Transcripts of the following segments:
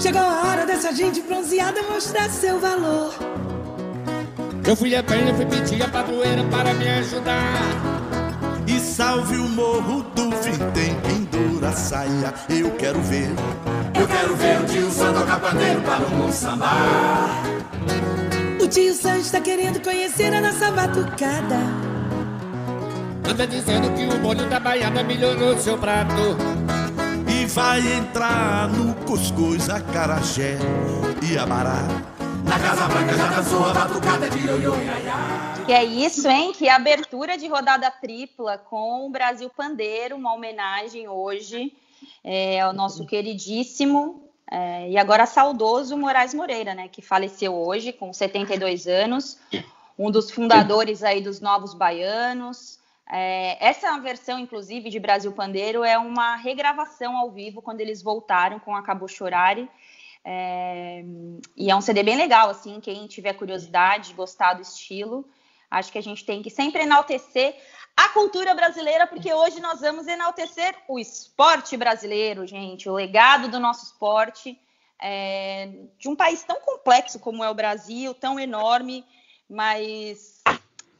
Chegou a hora dessa gente bronzeada mostrar seu valor. Eu fui a pé, fui pedir a padroeira para me ajudar. E salve o morro do Vintém, pendura a saia, eu quero ver. Eu quero ver o tio Sam tocar pandeiro para o sambar. O tio Sam está querendo conhecer a nossa batucada. Anda dizendo que o molho da baiana melhorou seu prato. Vai entrar no cuscuz, acarajé e abará. Na Casa Branca já dançou a batucada de ioiô, Que é isso, hein? Que abertura de rodada tripla com o Brasil Pandeiro, uma homenagem hoje é, ao nosso queridíssimo é, e agora saudoso Moraes Moreira, né? Que faleceu hoje com 72 anos, um dos fundadores aí dos Novos Baianos. É, essa versão, inclusive, de Brasil Pandeiro é uma regravação ao vivo quando eles voltaram com Acabou Chorare. É, e é um CD bem legal, assim, quem tiver curiosidade, gostar do estilo, acho que a gente tem que sempre enaltecer a cultura brasileira, porque hoje nós vamos enaltecer o esporte brasileiro, gente, o legado do nosso esporte, é, de um país tão complexo como é o Brasil, tão enorme, mas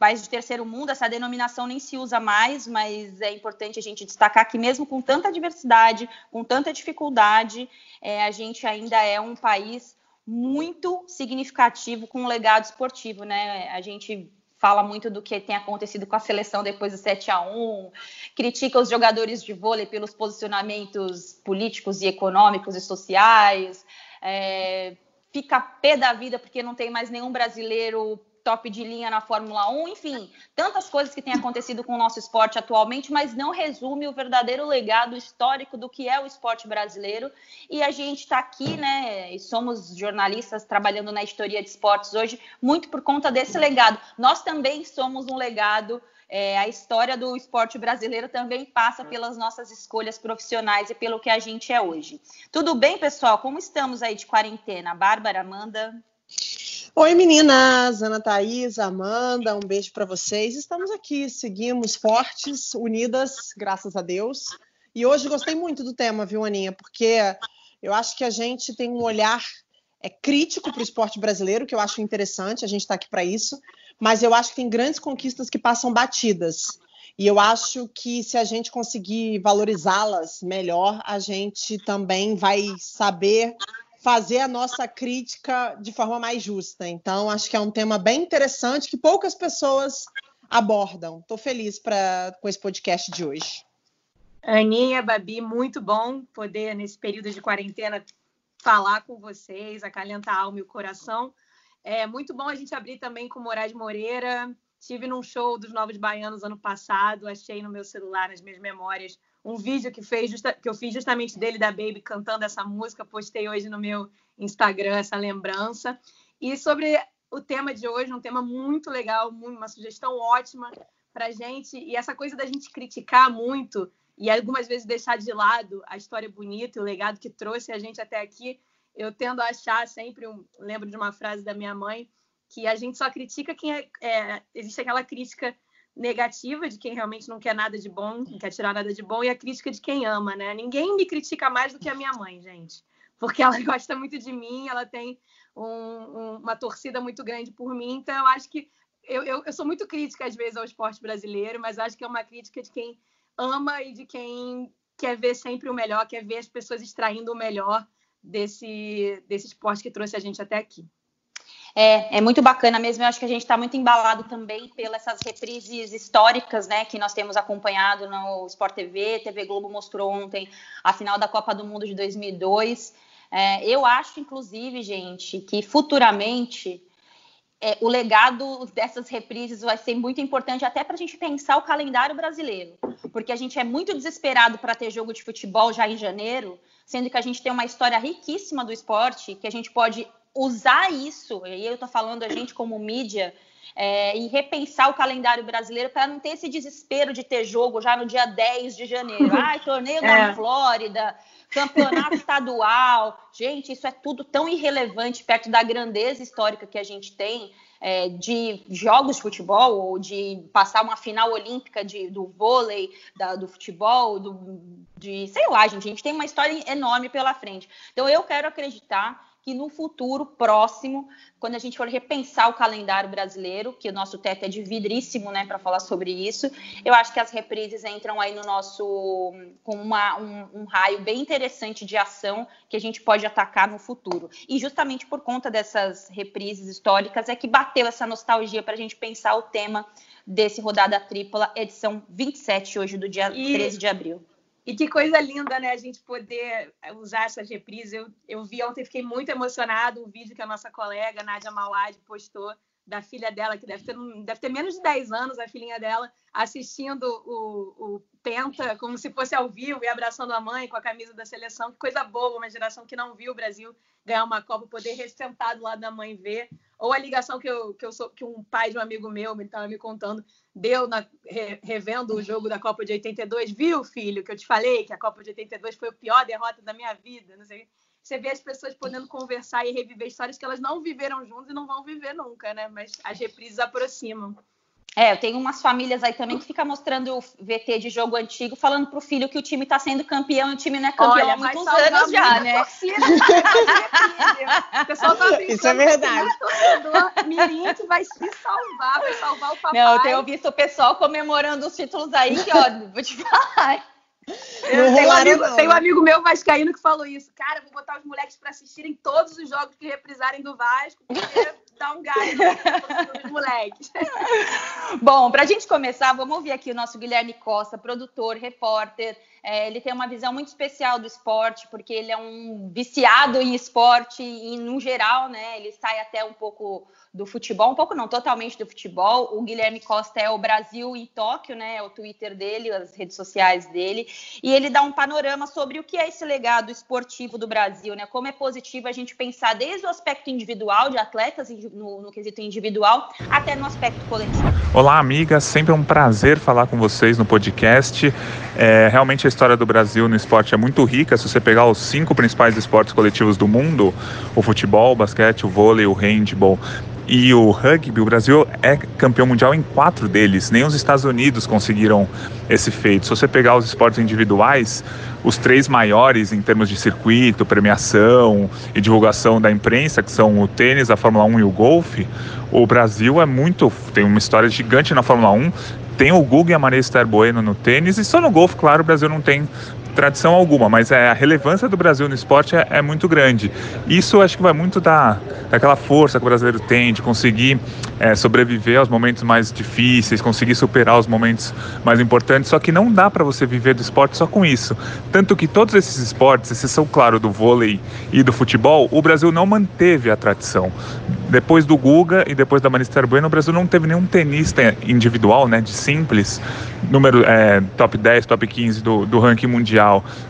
país de terceiro mundo, essa denominação nem se usa mais, mas é importante a gente destacar que mesmo com tanta diversidade, com tanta dificuldade, é, a gente ainda é um país muito significativo com um legado esportivo, né? A gente fala muito do que tem acontecido com a seleção depois do 7 a 1 critica os jogadores de vôlei pelos posicionamentos políticos e econômicos e sociais, é, fica pé da vida porque não tem mais nenhum brasileiro top de linha na Fórmula 1, enfim, tantas coisas que têm acontecido com o nosso esporte atualmente, mas não resume o verdadeiro legado histórico do que é o esporte brasileiro. E a gente está aqui, né, e somos jornalistas trabalhando na história de esportes hoje, muito por conta desse legado. Nós também somos um legado. É, a história do esporte brasileiro também passa pelas nossas escolhas profissionais e pelo que a gente é hoje. Tudo bem, pessoal? Como estamos aí de quarentena? Bárbara, Amanda? Oi meninas, Ana Thaís, Amanda, um beijo para vocês. Estamos aqui, seguimos fortes, unidas, graças a Deus. E hoje gostei muito do tema, viu, Aninha? Porque eu acho que a gente tem um olhar é, crítico para o esporte brasileiro, que eu acho interessante, a gente está aqui para isso, mas eu acho que tem grandes conquistas que passam batidas. E eu acho que se a gente conseguir valorizá-las melhor, a gente também vai saber fazer a nossa crítica de forma mais justa. Então, acho que é um tema bem interessante que poucas pessoas abordam. Estou feliz pra, com esse podcast de hoje. Aninha, Babi, muito bom poder, nesse período de quarentena, falar com vocês, acalentar a alma e o coração. É muito bom a gente abrir também com Moraes Moreira. Tive num show dos Novos Baianos ano passado, achei no meu celular, nas minhas memórias, um vídeo que, fez justa, que eu fiz justamente dele, da Baby, cantando essa música. Postei hoje no meu Instagram essa lembrança. E sobre o tema de hoje, um tema muito legal, uma sugestão ótima para gente. E essa coisa da gente criticar muito e algumas vezes deixar de lado a história bonita e o legado que trouxe a gente até aqui. Eu tendo a achar sempre, um, lembro de uma frase da minha mãe, que a gente só critica quem é, é existe aquela crítica negativa de quem realmente não quer nada de bom, não quer tirar nada de bom, e a crítica de quem ama, né? Ninguém me critica mais do que a minha mãe, gente. Porque ela gosta muito de mim, ela tem um, um, uma torcida muito grande por mim, então eu acho que eu, eu, eu, sou muito crítica às vezes ao esporte brasileiro, mas acho que é uma crítica de quem ama e de quem quer ver sempre o melhor, quer ver as pessoas extraindo o melhor desse, desse esporte que trouxe a gente até aqui. É, é muito bacana mesmo. Eu acho que a gente está muito embalado também pelas reprises históricas, né, que nós temos acompanhado no Sport TV. TV Globo mostrou ontem a final da Copa do Mundo de 2002. É, eu acho, inclusive, gente, que futuramente é, o legado dessas reprises vai ser muito importante até para a gente pensar o calendário brasileiro, porque a gente é muito desesperado para ter jogo de futebol já em janeiro, sendo que a gente tem uma história riquíssima do esporte que a gente pode usar isso, e aí eu estou falando a gente como mídia, é, e repensar o calendário brasileiro para não ter esse desespero de ter jogo já no dia 10 de janeiro. Ai, torneio é. na Flórida, campeonato estadual. Gente, isso é tudo tão irrelevante perto da grandeza histórica que a gente tem é, de jogos de futebol ou de passar uma final olímpica de, do vôlei, da, do futebol, do, de sei lá, gente. A gente tem uma história enorme pela frente. Então eu quero acreditar que no futuro próximo, quando a gente for repensar o calendário brasileiro, que o nosso teto é de vidríssimo, né, para falar sobre isso, eu acho que as reprises entram aí no nosso com uma, um, um, raio bem interessante de ação que a gente pode atacar no futuro. E justamente por conta dessas reprises históricas é que bateu essa nostalgia para a gente pensar o tema desse rodada tripla, edição 27 hoje do dia e... 13 de abril. E que coisa linda, né? A gente poder usar essas reprises. Eu, eu vi ontem, fiquei muito emocionado, o vídeo que a nossa colega Nádia Mauad postou da filha dela, que deve ter, deve ter menos de 10 anos, a filhinha dela, assistindo o, o Penta como se fosse ao vivo e abraçando a mãe com a camisa da seleção. Que coisa boa, uma geração que não viu o Brasil ganhar uma Copa, poder ressentar do lado da mãe ver. Ou a ligação que, eu, que, eu sou, que um pai de um amigo meu me estava me contando, deu na, re, revendo o jogo da Copa de 82. Viu, filho, que eu te falei que a Copa de 82 foi a pior derrota da minha vida, não sei você vê as pessoas podendo conversar e reviver histórias que elas não viveram juntas e não vão viver nunca, né? Mas as reprises aproximam. É, eu tenho umas famílias aí também que fica mostrando o VT de jogo antigo, falando pro filho que o time tá sendo campeão e o time não é campeão Olha, há muitos anos já, né? Torcida, o pessoal tá Isso é verdade. Mirim que vai se salvar, vai salvar o papai. Não, eu tenho visto o pessoal comemorando os títulos aí, que, ó, vou te falar. Eu tenho, um amigo, tem um amigo meu vascaíno que falou isso. Cara, vou botar os moleques para assistirem todos os jogos que reprisarem do Vasco, porque dá um gás nos moleques. Bom, para a gente começar, vamos ouvir aqui o nosso Guilherme Costa, produtor, repórter. É, ele tem uma visão muito especial do esporte, porque ele é um viciado em esporte e, no geral, né? Ele sai até um pouco do futebol, um pouco não, totalmente do futebol. O Guilherme Costa é o Brasil em Tóquio, né? É o Twitter dele, as redes sociais dele, e ele dá um panorama sobre o que é esse legado esportivo do Brasil, né? Como é positivo a gente pensar desde o aspecto individual de atletas no, no quesito individual até no aspecto coletivo. Olá, amigas, sempre um prazer falar com vocês no podcast. É, realmente história do Brasil no esporte é muito rica. Se você pegar os cinco principais esportes coletivos do mundo, o futebol, o basquete, o vôlei, o handball e o rugby, o Brasil é campeão mundial em quatro deles. Nem os Estados Unidos conseguiram esse feito. Se você pegar os esportes individuais, os três maiores em termos de circuito, premiação e divulgação da imprensa, que são o tênis, a Fórmula 1 e o golfe, o Brasil é muito. tem uma história gigante na Fórmula 1. Tem o Google e a Maria Esther Bueno no tênis, e só no golfe, claro, o Brasil não tem tradição alguma, mas é, a relevância do Brasil no esporte é, é, muito grande. Isso acho que vai muito da, daquela força que o brasileiro tem de conseguir é, sobreviver aos momentos mais difíceis, conseguir superar os momentos mais importantes. Só que não dá para você viver do esporte só com isso. Tanto que todos esses esportes, exceção, claro, do vôlei e do futebol, o Brasil não manteve a tradição. Depois do Guga e depois da Manister Bueno, o Brasil não teve nenhum tenista individual, né, de simples, número é, top 10, top 15 do, do ranking mundial.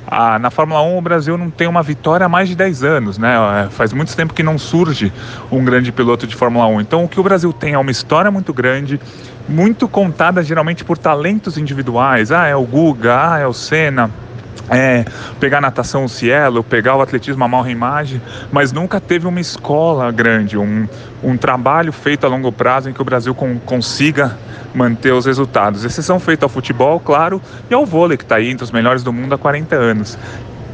Ah, na Fórmula 1, o Brasil não tem uma vitória há mais de 10 anos, né? É, faz muito tempo que não surge um grande piloto de Fórmula 1. Então, o que o Brasil tem é uma história muito grande, muito contada geralmente por talentos individuais. Ah, é o Guga, ah, é o Senna é, pegar natação o Cielo, pegar o atletismo a Malrimagem, mas nunca teve uma escola grande, um, um trabalho feito a longo prazo em que o Brasil com, consiga manter os resultados. Exceção feita ao futebol, claro, e ao vôlei, que está aí entre os melhores do mundo há 40 anos.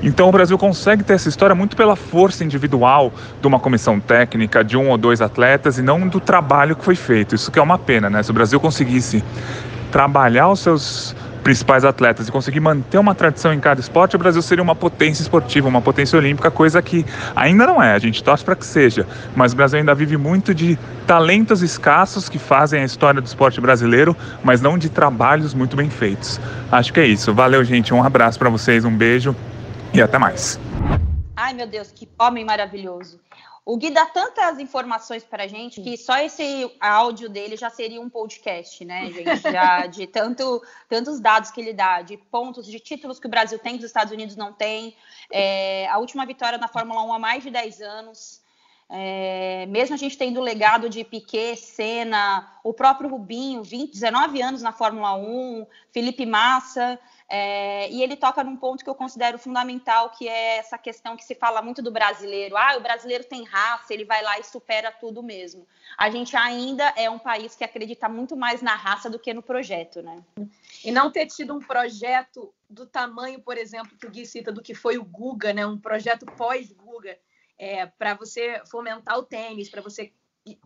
Então o Brasil consegue ter essa história muito pela força individual de uma comissão técnica, de um ou dois atletas, e não do trabalho que foi feito. Isso que é uma pena, né? Se o Brasil conseguisse trabalhar os seus principais atletas e conseguir manter uma tradição em cada esporte, o Brasil seria uma potência esportiva, uma potência olímpica, coisa que ainda não é. A gente torce para que seja, mas o Brasil ainda vive muito de talentos escassos que fazem a história do esporte brasileiro, mas não de trabalhos muito bem feitos. Acho que é isso. Valeu, gente. Um abraço para vocês, um beijo e até mais. Ai, meu Deus, que homem maravilhoso. O Gui dá tantas informações para a gente que só esse áudio dele já seria um podcast, né, gente? Já de tanto, tantos dados que ele dá, de pontos, de títulos que o Brasil tem, que os Estados Unidos não tem. É, a última vitória na Fórmula 1 há mais de 10 anos. É, mesmo a gente tendo o legado de Piquet, Senna, o próprio Rubinho, 20, 19 anos na Fórmula 1, Felipe Massa, é, e ele toca num ponto que eu considero fundamental, que é essa questão que se fala muito do brasileiro. Ah, o brasileiro tem raça, ele vai lá e supera tudo mesmo. A gente ainda é um país que acredita muito mais na raça do que no projeto, né? E não ter tido um projeto do tamanho, por exemplo, que o Gui cita, do que foi o Guga, né? Um projeto pós-Guga, é, para você fomentar o tênis, para você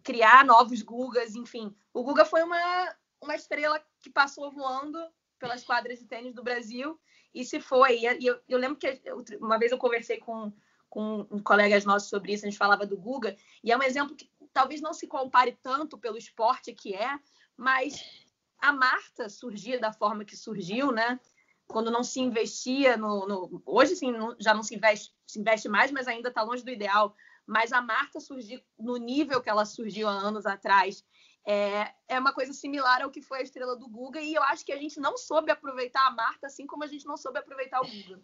criar novos Gugas, enfim. O Guga foi uma, uma estrela que passou voando pelas quadras de tênis do Brasil e se foi. E eu, eu lembro que uma vez eu conversei com, com um colegas nossos sobre isso, a gente falava do Guga, e é um exemplo que talvez não se compare tanto pelo esporte que é, mas a Marta surgia da forma que surgiu, né? Quando não se investia no. no... hoje, sim, já não se investe, se investe mais, mas ainda está longe do ideal. Mas a Marta surgiu no nível que ela surgiu há anos atrás é, é uma coisa similar ao que foi a estrela do Guga, e eu acho que a gente não soube aproveitar a Marta, assim como a gente não soube aproveitar o Guga.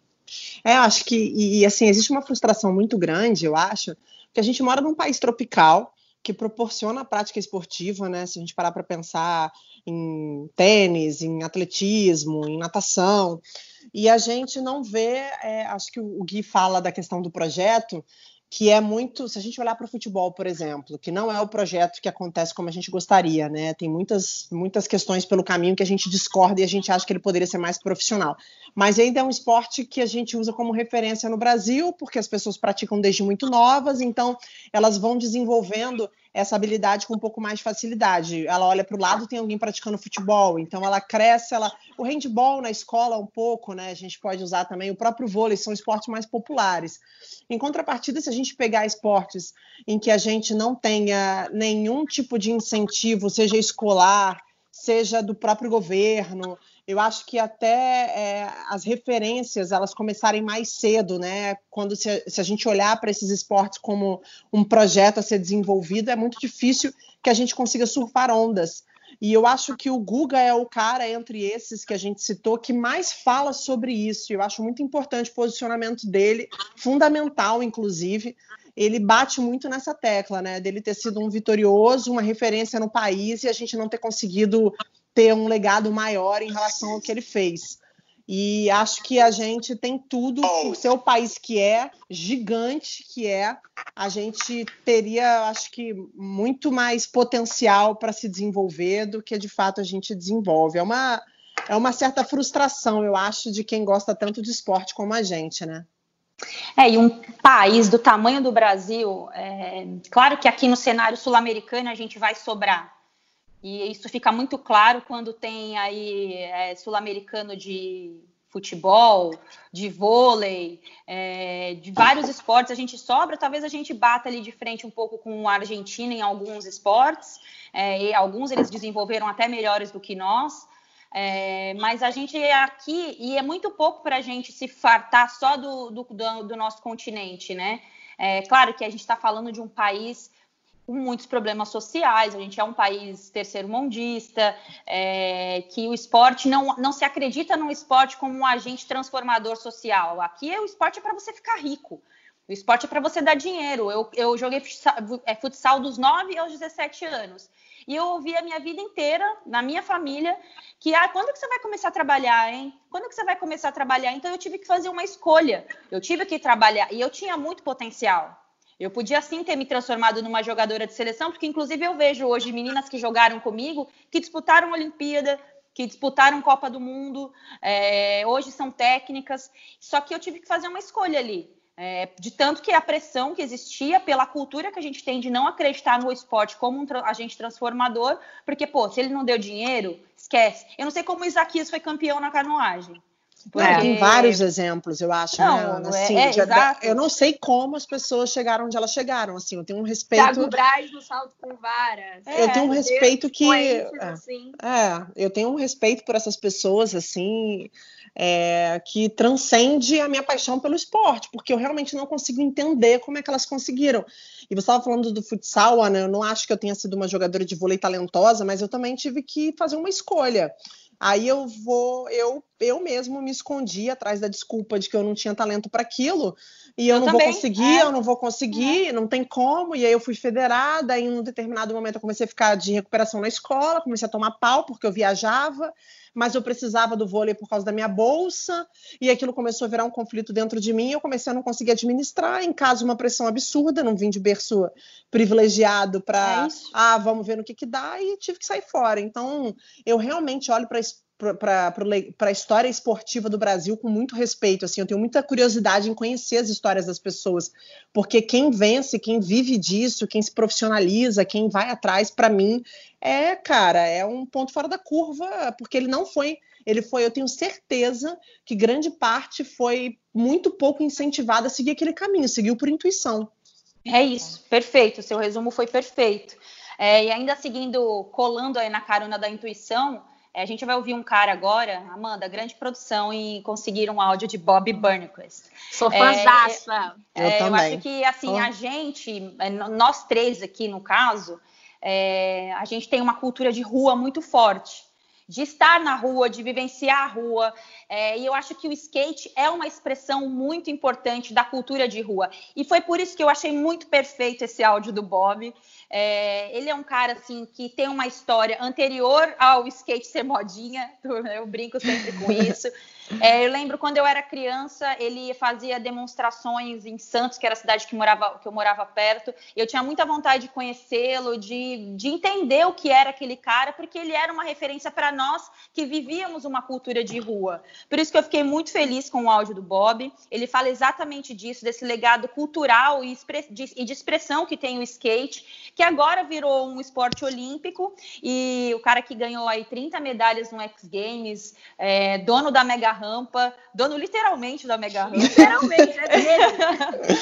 É, eu acho que, e assim, existe uma frustração muito grande, eu acho, que a gente mora num país tropical que proporciona a prática esportiva, né? Se a gente parar para pensar em tênis, em atletismo, em natação, e a gente não vê, é, acho que o Gui fala da questão do projeto, que é muito, se a gente olhar para o futebol, por exemplo, que não é o projeto que acontece como a gente gostaria, né? Tem muitas, muitas questões pelo caminho que a gente discorda e a gente acha que ele poderia ser mais profissional. Mas ainda é um esporte que a gente usa como referência no Brasil, porque as pessoas praticam desde muito novas, então elas vão desenvolvendo essa habilidade com um pouco mais de facilidade. Ela olha para o lado, tem alguém praticando futebol, então ela cresce, ela o handball na escola um pouco, né? A gente pode usar também o próprio vôlei, são esportes mais populares. Em contrapartida, se a gente pegar esportes em que a gente não tenha nenhum tipo de incentivo, seja escolar, seja do próprio governo, eu acho que até é, as referências elas começarem mais cedo, né? Quando se, se a gente olhar para esses esportes como um projeto a ser desenvolvido, é muito difícil que a gente consiga surfar ondas. E eu acho que o Guga é o cara entre esses que a gente citou que mais fala sobre isso. Eu acho muito importante o posicionamento dele, fundamental, inclusive. Ele bate muito nessa tecla, né? Dele ter sido um vitorioso, uma referência no país e a gente não ter conseguido ter um legado maior em relação ao que ele fez. E acho que a gente tem tudo, por ser o país que é, gigante que é, a gente teria, acho que, muito mais potencial para se desenvolver do que de fato a gente desenvolve. É uma, é uma certa frustração, eu acho, de quem gosta tanto de esporte como a gente, né? É, e um país do tamanho do Brasil, é, claro que aqui no cenário sul-americano a gente vai sobrar, e isso fica muito claro quando tem aí é, sul-americano de futebol, de vôlei, é, de vários esportes a gente sobra, talvez a gente bata ali de frente um pouco com a Argentina em alguns esportes, é, e alguns eles desenvolveram até melhores do que nós, é, mas a gente é aqui, e é muito pouco para a gente se fartar só do, do, do nosso continente, né? É claro que a gente está falando de um país muitos problemas sociais, a gente é um país terceiro-mundista, é, que o esporte não, não se acredita no esporte como um agente transformador social. Aqui o esporte é para você ficar rico. O esporte é para você dar dinheiro. Eu, eu joguei é, futsal dos 9 aos 17 anos. E eu ouvi a minha vida inteira, na minha família, que ah, quando que você vai começar a trabalhar, hein? Quando que você vai começar a trabalhar? Então eu tive que fazer uma escolha. Eu tive que trabalhar e eu tinha muito potencial. Eu podia sim ter me transformado numa jogadora de seleção, porque inclusive eu vejo hoje meninas que jogaram comigo, que disputaram Olimpíada, que disputaram Copa do Mundo, é, hoje são técnicas. Só que eu tive que fazer uma escolha ali. É, de tanto que a pressão que existia pela cultura que a gente tem de não acreditar no esporte como um agente transformador, porque, pô, se ele não deu dinheiro, esquece. Eu não sei como o Isaquias foi campeão na canoagem. Porque... É, tem vários exemplos, eu acho, não, né, Ana? Assim, é, é, eu não sei como as pessoas chegaram onde elas chegaram, assim, eu tenho um respeito... Thiago Braz no salto com vara. É, eu tenho um respeito que... É, assim. é, eu tenho um respeito por essas pessoas, assim, é, que transcende a minha paixão pelo esporte, porque eu realmente não consigo entender como é que elas conseguiram. E você estava falando do futsal, Ana, eu não acho que eu tenha sido uma jogadora de vôlei talentosa, mas eu também tive que fazer uma escolha. Aí eu vou, eu eu mesmo me escondi atrás da desculpa de que eu não tinha talento para aquilo e eu, Eu não também, vou conseguir, é. eu não vou conseguir, não tem como. E aí eu fui federada, e em um determinado momento eu comecei a ficar de recuperação na escola, comecei a tomar pau porque eu viajava, mas eu precisava do vôlei por causa da minha bolsa, e aquilo começou a virar um conflito dentro de mim, eu comecei a não conseguir administrar, em casa uma pressão absurda, não vim de berço privilegiado para, É ah, vamos ver no que que dá, e tive que sair fora. Então, eu realmente olho para para a história esportiva do Brasil com muito respeito. Assim, eu tenho muita curiosidade em conhecer as histórias das pessoas, porque quem vence, quem vive disso, quem se profissionaliza, quem vai atrás, para mim, é, cara, é um ponto fora da curva, porque ele não foi. Ele foi, eu tenho certeza que grande parte foi muito pouco incentivada a seguir aquele caminho, seguiu por intuição. É isso, perfeito. Seu resumo foi perfeito. É, e ainda seguindo, colando aí na carona da intuição, a gente vai ouvir um cara agora, Amanda, grande produção e conseguir um áudio de Bob Burnquist. Sou É, fãzaça. Eu É, eu também. acho que assim Oh. a gente, é, nós três aqui no caso, é, a gente tem uma cultura de rua muito forte, de estar na rua, de vivenciar a rua. é, e eu acho que o skate é uma expressão muito importante da cultura de rua. E foi por isso que eu achei muito perfeito esse áudio do Bob. É, ele é um cara assim que tem uma história anterior ao skate ser modinha. Eu brinco sempre com isso. É, eu lembro quando eu era criança, ele fazia demonstrações em Santos, que era a cidade que, morava, que eu morava perto. E eu tinha muita vontade de conhecê-lo, de, de entender o que era aquele cara, porque ele era uma referência para nós que vivíamos uma cultura de rua. Por isso que eu fiquei muito feliz com o áudio do Bob. Ele fala exatamente disso, desse legado cultural e, e de expressão que tem o skate, que agora virou um esporte olímpico. E o cara que ganhou aí 30 medalhas no X Games, é, dono da mega rampa, dono literalmente da mega rampa. Literalmente, é dele.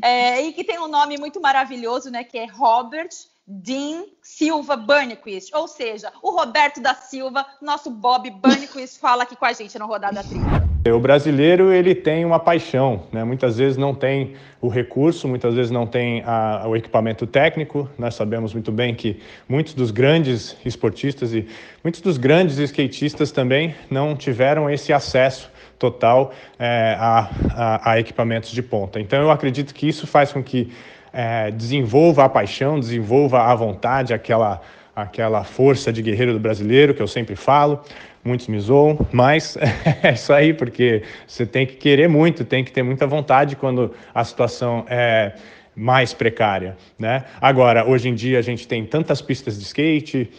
É, e que tem um nome muito maravilhoso, né? Que é Robert Dean Silva Burnquist. Ou seja, o Roberto da Silva, nosso Bob Burnquist, fala aqui com a gente no Rodada Tripla. O brasileiro ele tem uma paixão, né? Muitas vezes não tem o recurso, muitas vezes não tem a- o equipamento técnico. Nós sabemos muito bem que muitos dos grandes esportistas e muitos dos grandes skatistas também não tiveram esse acesso total eh, a, a- a equipamentos de ponta. Então eu acredito que isso faz com que eh, desenvolva a paixão, desenvolva a vontade, aquela aquela força de guerreiro do brasileiro que eu sempre falo. Muitos me zoam, mas é isso aí, porque você tem que querer muito, tem que ter muita vontade quando a situação é mais precária, né? Agora, hoje em dia a gente tem tantas pistas de skate,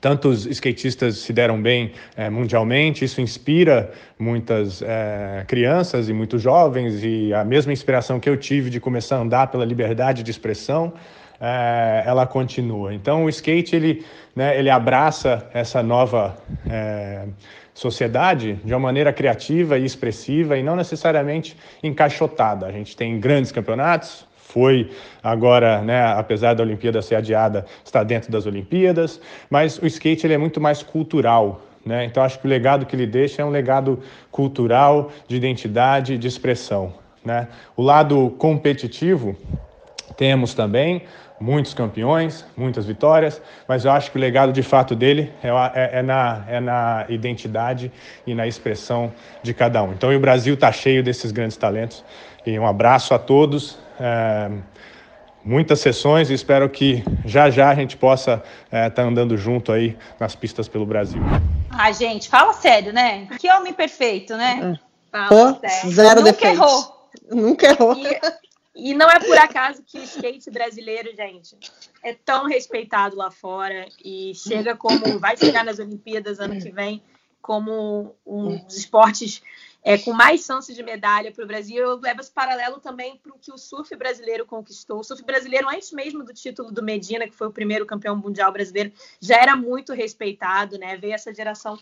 tantos skatistas se deram bem eh, mundialmente, isso inspira muitas eh, crianças e muitos jovens, e a mesma inspiração que eu tive de começar a andar pela liberdade de expressão, eh, ela continua. Então o skate ele, né, ele abraça essa nova eh, sociedade de uma maneira criativa e expressiva e não necessariamente encaixotada. A gente tem grandes campeonatos, foi agora, né, apesar da Olimpíada ser adiada, está dentro das Olimpíadas, mas o skate ele é muito mais cultural, né? Então acho que o legado que ele deixa é um legado cultural, de identidade, de expressão, né? O lado competitivo temos também muitos campeões, muitas vitórias, mas eu acho que o legado de fato dele é, é- é na, é na identidade e na expressão de cada um. Então, e o Brasil está cheio desses grandes talentos. E um abraço a todos. é, muitas sessões e espero que já já a gente possa estar andando junto aí nas pistas pelo Brasil. Ah, gente, fala sério, né? Que homem perfeito, né? Fala Pô, sério. zero Nunca defeitos. errou. Nunca errou. E, e não é por acaso que o skate brasileiro, gente, é tão respeitado lá fora e chega como vai chegar nas Olimpíadas ano que vem como um dos esportes é, com mais chances de medalha para o Brasil. Eu levo esse paralelo também para o que o surf brasileiro conquistou. O surf brasileiro, antes mesmo do título do Medina, que foi o primeiro campeão mundial brasileiro, já era muito respeitado, né? Veio essa geração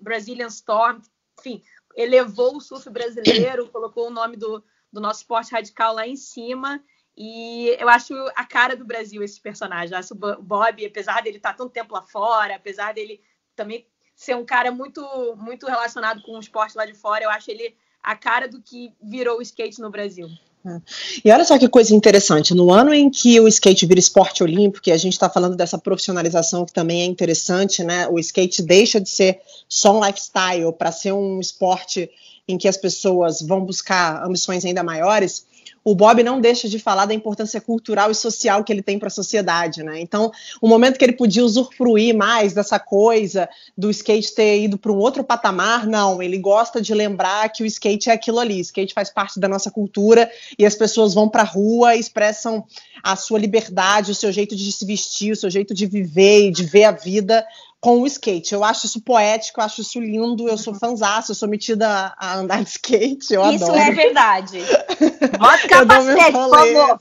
Brazilian Storm, enfim, elevou o surf brasileiro, colocou o nome do, do nosso esporte radical lá em cima. E eu acho a cara do Brasil esse personagem. Eu acho o Bo- Bob, apesar dele estar tanto tempo lá fora, apesar dele também ser um cara muito muito relacionado com o esporte lá de fora, eu acho ele a cara do que virou o skate no Brasil. É. E olha só que coisa interessante, no ano em que o skate vira esporte olímpico, e a gente está falando dessa profissionalização que também é interessante, né? O skate deixa de ser só um lifestyle para ser um esporte em que as pessoas vão buscar ambições ainda maiores o Bob não deixa de falar da importância cultural e social que ele tem para a sociedade, né? Então, o momento que ele podia usufruir mais dessa coisa do skate ter ido para um outro patamar, não, ele gosta de lembrar que o skate é aquilo ali, skate faz parte da nossa cultura e as pessoas vão para a rua expressam a sua liberdade, o seu jeito de se vestir, o seu jeito de viver e de ver a vida com o skate. Eu acho isso poético, eu acho isso lindo, eu sou fãzaça, eu sou metida a andar de skate, eu isso adoro. é verdade. Bota capacete, por favor.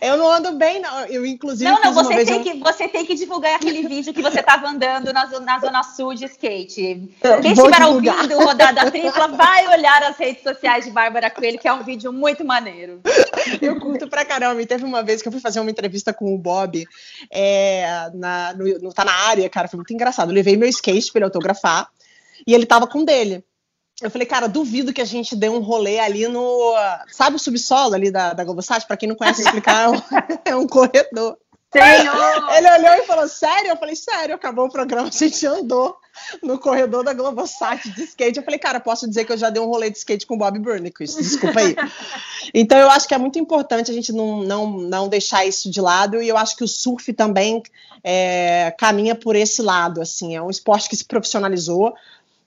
Eu não ando bem, não. Eu, inclusive. Não, não, você tem, que, você tem que divulgar aquele vídeo que você estava andando na, na Zona Sul de skate. Quem estiver ouvindo Rodada Tripla, vai olhar as redes sociais de Bárbara Coelho, que é um vídeo muito maneiro. Eu curto pra caramba. E teve uma vez que eu fui fazer uma entrevista com o Bob é, na, no, no Tá na área, cara. Foi muito engraçado. Eu levei meu skate pra ele autografar e ele tava com dele. Eu falei, cara, duvido que a gente dê um rolê ali no. Sabe o subsolo ali da, da Globosat? Pra quem não conhece explicar, é um, é um corredor. Senhor! Ele olhou e falou, sério? Eu falei, sério, acabou o programa, a gente andou no corredor da Globosat de skate. Eu falei, cara, posso dizer que eu já dei um rolê de skate com o Bob Burnquist, desculpa aí. então eu acho que é muito importante a gente não, não, não deixar isso de lado, e eu acho que o surf também é, caminha por esse lado, assim, é um esporte que se profissionalizou,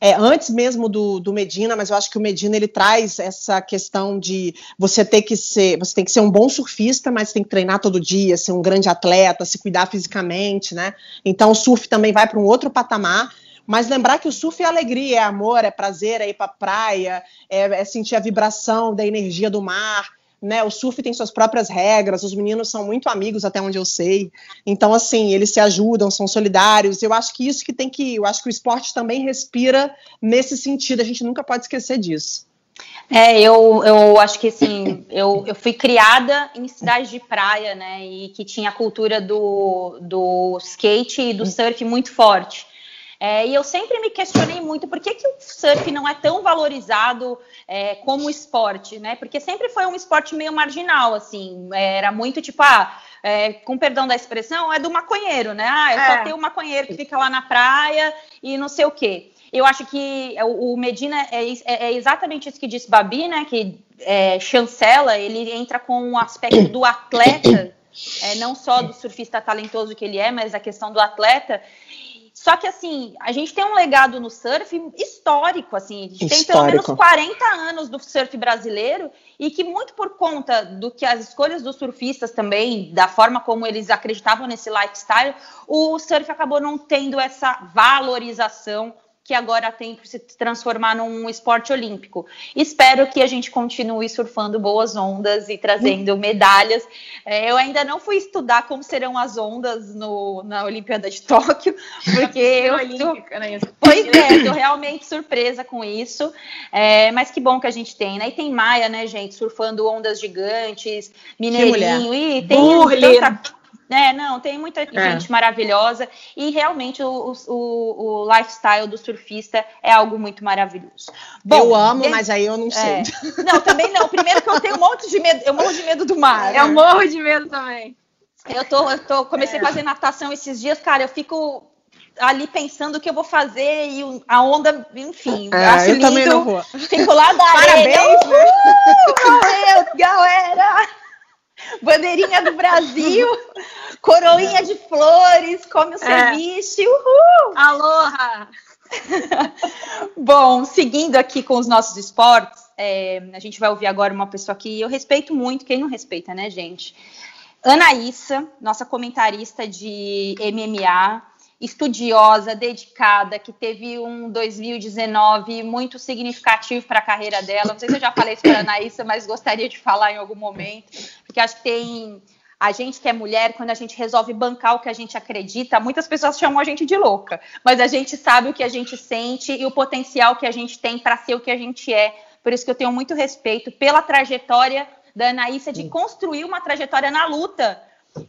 é, antes mesmo do, do, Medina, mas eu acho que o Medina ele traz essa questão de você ter que ser, você tem que ser um bom surfista, mas tem que treinar todo dia, ser um grande atleta, se cuidar fisicamente, né? Então o surf também vai para um outro patamar. Mas lembrar que o surf é alegria, é amor, é prazer, é ir para praia, é, é sentir a vibração da energia do mar, né? O surf tem suas próprias regras, os meninos são muito amigos até onde eu sei. Então, assim, eles se ajudam, são solidários. Eu acho que isso que tem que. Eu acho que o esporte também respira nesse sentido. A gente nunca pode esquecer disso. É, eu, eu acho que assim, eu, eu fui criada em cidade de praia, né? E que tinha a cultura do, do skate e do surf muito forte. É, e eu sempre me questionei muito por que, que o surf não é tão valorizado é, como esporte, né? Porque sempre foi um esporte meio marginal, assim, era muito tipo, ah, é, com perdão da expressão, é do maconheiro, né? Ah, eu só é. tenho um maconheiro que fica lá na praia e não sei o quê. Eu acho que o Medina é, é, é exatamente isso que disse Babi, né? Que é, chancela, ele entra com o aspecto do atleta, é, não só do surfista talentoso que ele é, mas a questão do atleta. Só que, assim, a gente tem um legado no surf histórico, assim. A gente histórico. tem pelo menos 40 anos do surf brasileiro e que, muito por conta do que as escolhas dos surfistas também, da forma como eles acreditavam nesse lifestyle, o surf acabou não tendo essa valorização que agora tem para se transformar num esporte olímpico. Espero que a gente continue surfando boas ondas e trazendo hum. medalhas. É, eu ainda não fui estudar como serão as ondas no, na Olimpíada de Tóquio, porque eu Olímpica, né? Pois é, estou realmente surpresa com isso. É, mas que bom que a gente tem, né? E tem Maia, né, gente, surfando ondas gigantes, Mineirinho, e tem Burle. tanta é, não, tem muita é. gente maravilhosa e realmente o, o, o, lifestyle do surfista é algo muito maravilhoso. Bom, eu amo, mas aí eu não sei. É, não, também não. Primeiro que eu tenho um monte de medo, eu morro de medo do mar. Eu morro de medo também. Eu tô, eu tô comecei é. a fazer natação esses dias, cara, eu fico ali pensando o que eu vou fazer e a onda, enfim, é, acho eu lindo. Também não vou. Fico lá da Parabéns, areia. Né? galera! Bandeirinha do Brasil, coroinha de flores, come o ceviche, é. uhul! Aloha! Bom, seguindo aqui com os nossos esportes, é, a gente vai ouvir agora uma pessoa que eu respeito muito, quem não respeita, né, gente? Anaísa, nossa comentarista de MMA, estudiosa, dedicada, que teve um 2019 muito significativo para a carreira dela. Não sei se eu já falei isso para a Anaísa, mas gostaria de falar em algum momento, porque acho que tem a gente que é mulher, quando a gente resolve bancar o que a gente acredita, muitas pessoas chamam a gente de louca, mas a gente sabe o que a gente sente e o potencial que a gente tem para ser o que a gente é. Por isso que eu tenho muito respeito pela trajetória da Anaísa de construir uma trajetória na luta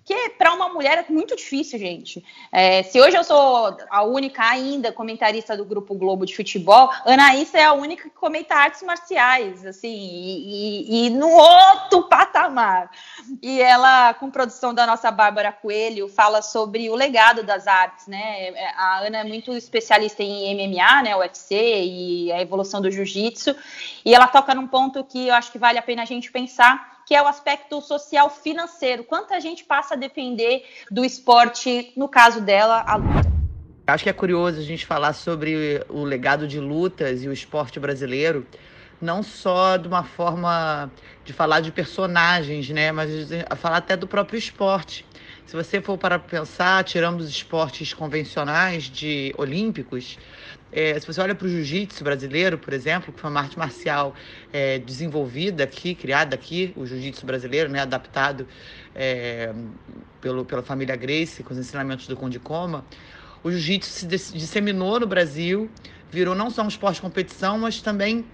que para uma mulher é muito difícil, gente. É, se hoje eu sou a única ainda comentarista do Grupo Globo de Futebol, Anaísa é a única que comenta artes marciais, assim, e, e, e no outro patamar. E ela, com produção da nossa Bárbara Coelho, fala sobre o legado das artes, né? A Ana é muito especialista em MMA, né, UFC e a evolução do jiu-jitsu, e ela toca num ponto que eu acho que vale a pena a gente pensar que é o aspecto social financeiro. Quanta gente passa a depender do esporte, no caso dela, a luta. Acho que é curioso a gente falar sobre o legado de lutas e o esporte brasileiro, não só de uma forma de falar de personagens, né, mas a falar até do próprio esporte. Se você for para pensar, tirando os esportes convencionais de olímpicos, é, se você olha para o jiu-jitsu brasileiro, por exemplo, que foi uma arte marcial é, desenvolvida aqui, criada aqui, o jiu-jitsu brasileiro, né, adaptado é, pelo, pela família Grace, com os ensinamentos do Conde Coma, o jiu-jitsu se disseminou no Brasil, virou não só um esporte de competição, mas também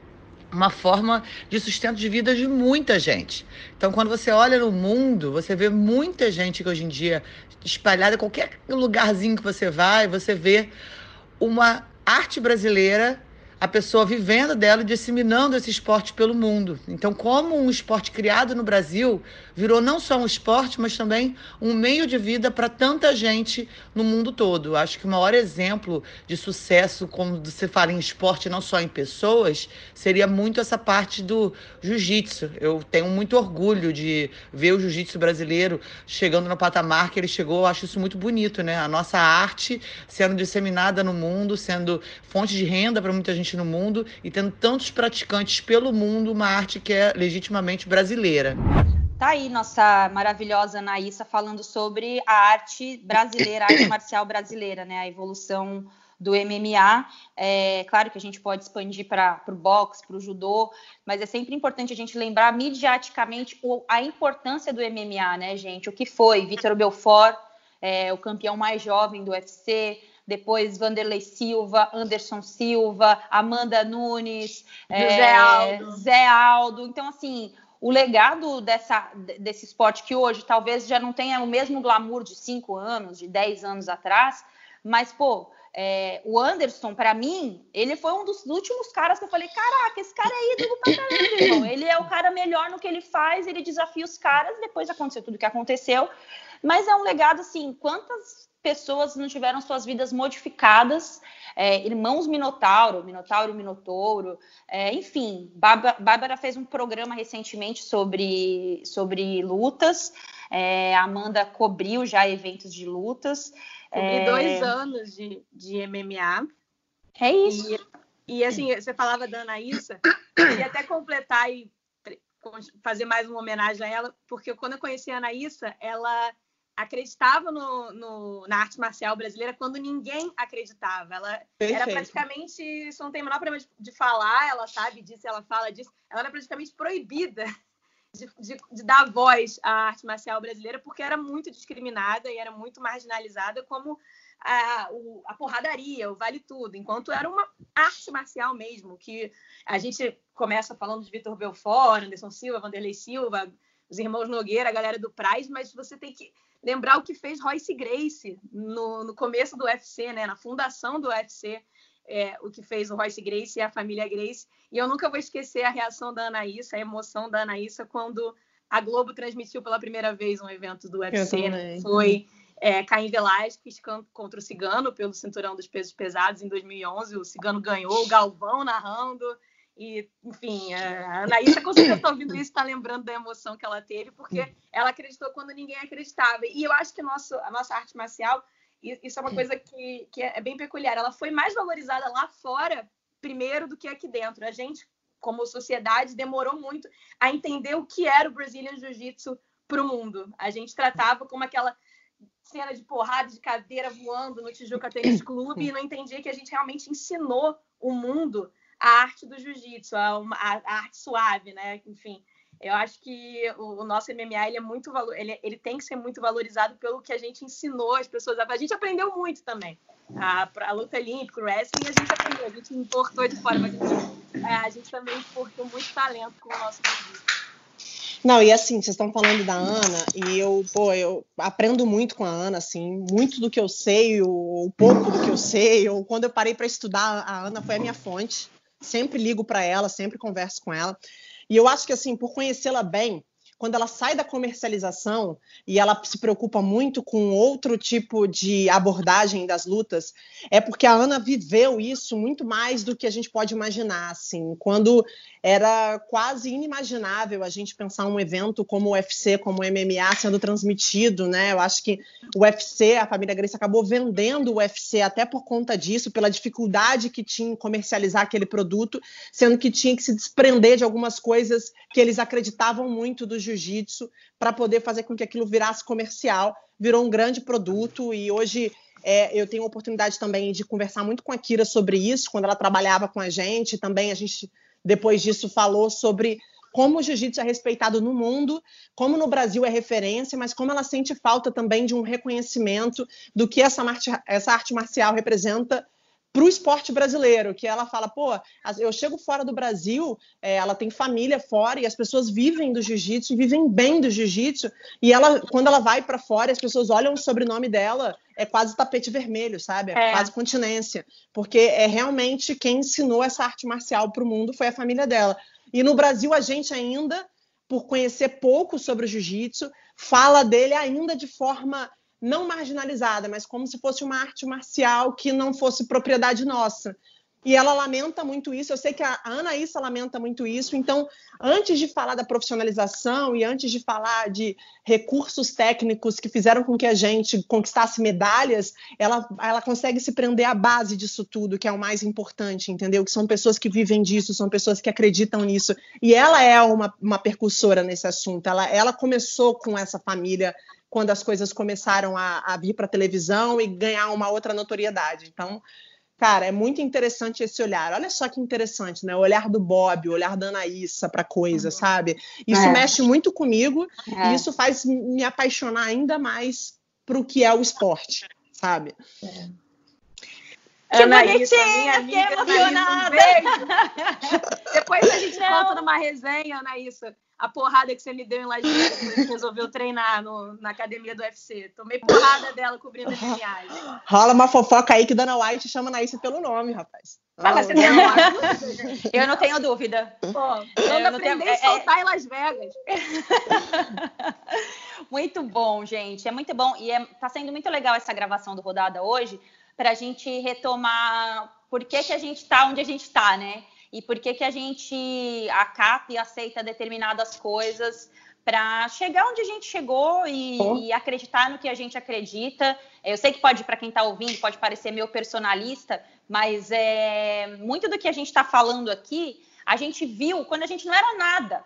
uma forma de sustento de vida de muita gente. Então, quando você olha no mundo, você vê muita gente que hoje em dia espalhada qualquer lugarzinho que você vai, você vê uma arte brasileira a pessoa vivendo dela e disseminando esse esporte pelo mundo. Então, como um esporte criado no Brasil virou não só um esporte, mas também um meio de vida para tanta gente no mundo todo. Acho que o maior exemplo de sucesso, como você fala em esporte, não só em pessoas, seria muito essa parte do jiu-jitsu. Eu tenho muito orgulho de ver o jiu-jitsu brasileiro chegando no patamar que ele chegou. Eu acho isso muito bonito, né? A nossa arte sendo disseminada no mundo, sendo fonte de renda para muita gente no mundo e tendo tantos praticantes pelo mundo, uma arte que é legitimamente brasileira. Tá aí nossa maravilhosa Anaísa falando sobre a arte brasileira, a arte marcial brasileira, né? A evolução do MMA. É claro que a gente pode expandir para o boxe, para o judô, mas é sempre importante a gente lembrar midiaticamente a importância do MMA, né, gente? O que foi Vitor Belfort, é, o campeão mais jovem do UFC, depois Vanderlei Silva, Anderson Silva, Amanda Nunes, é, Zé Aldo. Zé Aldo. Então, assim, o legado dessa, desse esporte que hoje talvez já não tenha o mesmo glamour de cinco anos, de dez anos atrás, mas, pô, é, o Anderson, para mim, ele foi um dos últimos caras que eu falei: caraca, esse cara é ídolo pra caramba, irmão. Ele é o cara melhor no que ele faz, ele desafia os caras, depois aconteceu tudo o que aconteceu. Mas é um legado, assim, quantas pessoas não tiveram suas vidas modificadas, é, irmãos Minotauro, Minotauro e Minotouro, é, enfim, Bárbara fez um programa recentemente sobre, sobre lutas, é, Amanda cobriu já eventos de lutas. Cobri é, dois anos de, de MMA. É isso. E, e assim, você falava da Anaísa, queria até completar e fazer mais uma homenagem a ela, porque quando eu conheci a Anaísa, ela acreditava no, no, na arte marcial brasileira quando ninguém acreditava. Ela Perfeito. era praticamente, isso não tem o menor problema de, de, falar, ela sabe disso, ela fala disso, ela era praticamente proibida de, de, de, dar voz à arte marcial brasileira porque era muito discriminada e era muito marginalizada como a, o, a porradaria, o vale tudo, enquanto era uma arte marcial mesmo, que a gente começa falando de Vitor Belfort, Anderson Silva, Vanderlei Silva, os irmãos Nogueira, a galera do Praz, mas você tem que lembrar o que fez Royce Grace no, no começo do UFC, né, na fundação do UFC, é, o que fez o Royce Grace e a família Grace. E eu nunca vou esquecer a reação da Anaísa, a emoção da Anaísa quando a Globo transmitiu pela primeira vez um evento do UFC. Né? Foi é, Caim Velasquez contra o Cigano pelo cinturão dos pesos pesados em 2011. O Cigano ganhou, o Galvão narrando. E, enfim, a Anaísa com certeza está ouvindo isso, está lembrando da emoção que ela teve, porque ela acreditou quando ninguém acreditava. E eu acho que nosso, a nossa arte marcial, isso é uma coisa que, que é bem peculiar, ela foi mais valorizada lá fora, primeiro, do que aqui dentro. A gente, como sociedade, demorou muito a entender o que era o Brazilian Jiu-Jitsu para o mundo. A gente tratava como aquela cena de porrada de cadeira voando no Tijuca Tênis Clube e não entendia que a gente realmente ensinou o mundo a arte do jiu-jitsu, a, a, a, arte suave, né? Enfim, eu acho que o, nosso MMA ele é muito ele, ele tem que ser muito valorizado pelo que a gente ensinou as pessoas. A, gente aprendeu muito também. A, a luta olímpica, o wrestling, a gente aprendeu, a gente importou de fora, mas a gente, é, a gente também importou muito talento com o nosso jiu-jitsu. Não, e assim, vocês estão falando da Ana, e eu, pô, eu aprendo muito com a Ana, assim, muito do que eu sei, ou, pouco do que eu sei, ou quando eu parei para estudar, a Ana foi a minha fonte. Sempre ligo para ela, sempre converso com ela. E eu acho que, assim, por conhecê-la bem, quando ela sai da comercialização e ela se preocupa muito com outro tipo de abordagem das lutas, é porque a Ana viveu isso muito mais do que a gente pode imaginar, assim, quando era quase inimaginável a gente pensar um evento como o UFC, como o MMA sendo transmitido, né? Eu acho que o UFC, a família Grace acabou vendendo o UFC até por conta disso, pela dificuldade que tinha em comercializar aquele produto, sendo que tinha que se desprender de algumas coisas que eles acreditavam muito do jiu-jitsu para poder fazer com que aquilo virasse comercial, virou um grande produto. E hoje é, eu tenho a oportunidade também de conversar muito com a Kira sobre isso, quando ela trabalhava com a gente, também a gente depois disso falou sobre como o jiu-jitsu é respeitado no mundo, como no Brasil é referência, mas como ela sente falta também de um reconhecimento do que essa, essa arte marcial representa para o esporte brasileiro, que ela fala, pô, eu chego fora do Brasil, é, ela tem família fora e as pessoas vivem do jiu-jitsu, vivem bem do jiu-jitsu, e ela, quando ela vai para fora, as pessoas olham o sobrenome dela, é quase tapete vermelho, sabe? É, é. quase continência, porque é realmente quem ensinou essa arte marcial para o mundo foi a família dela. E no Brasil a gente ainda, por conhecer pouco sobre o jiu-jitsu, fala dele ainda de forma não marginalizada, mas como se fosse uma arte marcial que não fosse propriedade nossa. E ela lamenta muito isso. Eu sei que a Anaísa lamenta muito isso. Então, antes de falar da profissionalização e antes de falar de recursos técnicos que fizeram com que a gente conquistasse medalhas, ela, ela consegue se prender à base disso tudo, que é o mais importante, entendeu? Que são pessoas que vivem disso, são pessoas que acreditam nisso. E ela é uma, uma percussora nesse assunto. Ela, ela começou com essa família quando as coisas começaram a, a vir para a televisão e ganhar uma outra notoriedade. Então, cara, é muito interessante esse olhar. Olha só que interessante, né? O olhar do Bob, o olhar da Anaísa para coisa, uhum. sabe? Isso é. mexe muito comigo é. e isso faz me apaixonar ainda mais para o que é o esporte, sabe? É. Que Anaísa, bonitinha, que emocionada. Um Depois a gente Não. conta numa resenha, Anaísa a porrada que você me deu em Las Vegas quando a gente resolveu treinar no, na academia do UFC. Tomei porrada dela cobrindo a minha viagem. Rola uma fofoca aí que Dana White chama Naísa pelo nome, rapaz. Ah, mas você tem dúvida? Eu não tenho dúvida. Pô, eu não tenho... a soltar é, é... em Las Vegas. muito bom, gente. É muito bom. E é, tá sendo muito legal essa gravação do Rodada hoje para a gente retomar por que, que a gente está onde a gente está, né? E por que, que a gente acata e aceita determinadas coisas para chegar onde a gente chegou e, oh. e, acreditar no que a gente acredita. Eu sei que pode, para quem está ouvindo, pode parecer meio personalista, mas é muito do que a gente está falando aqui, a gente viu quando a gente não era nada,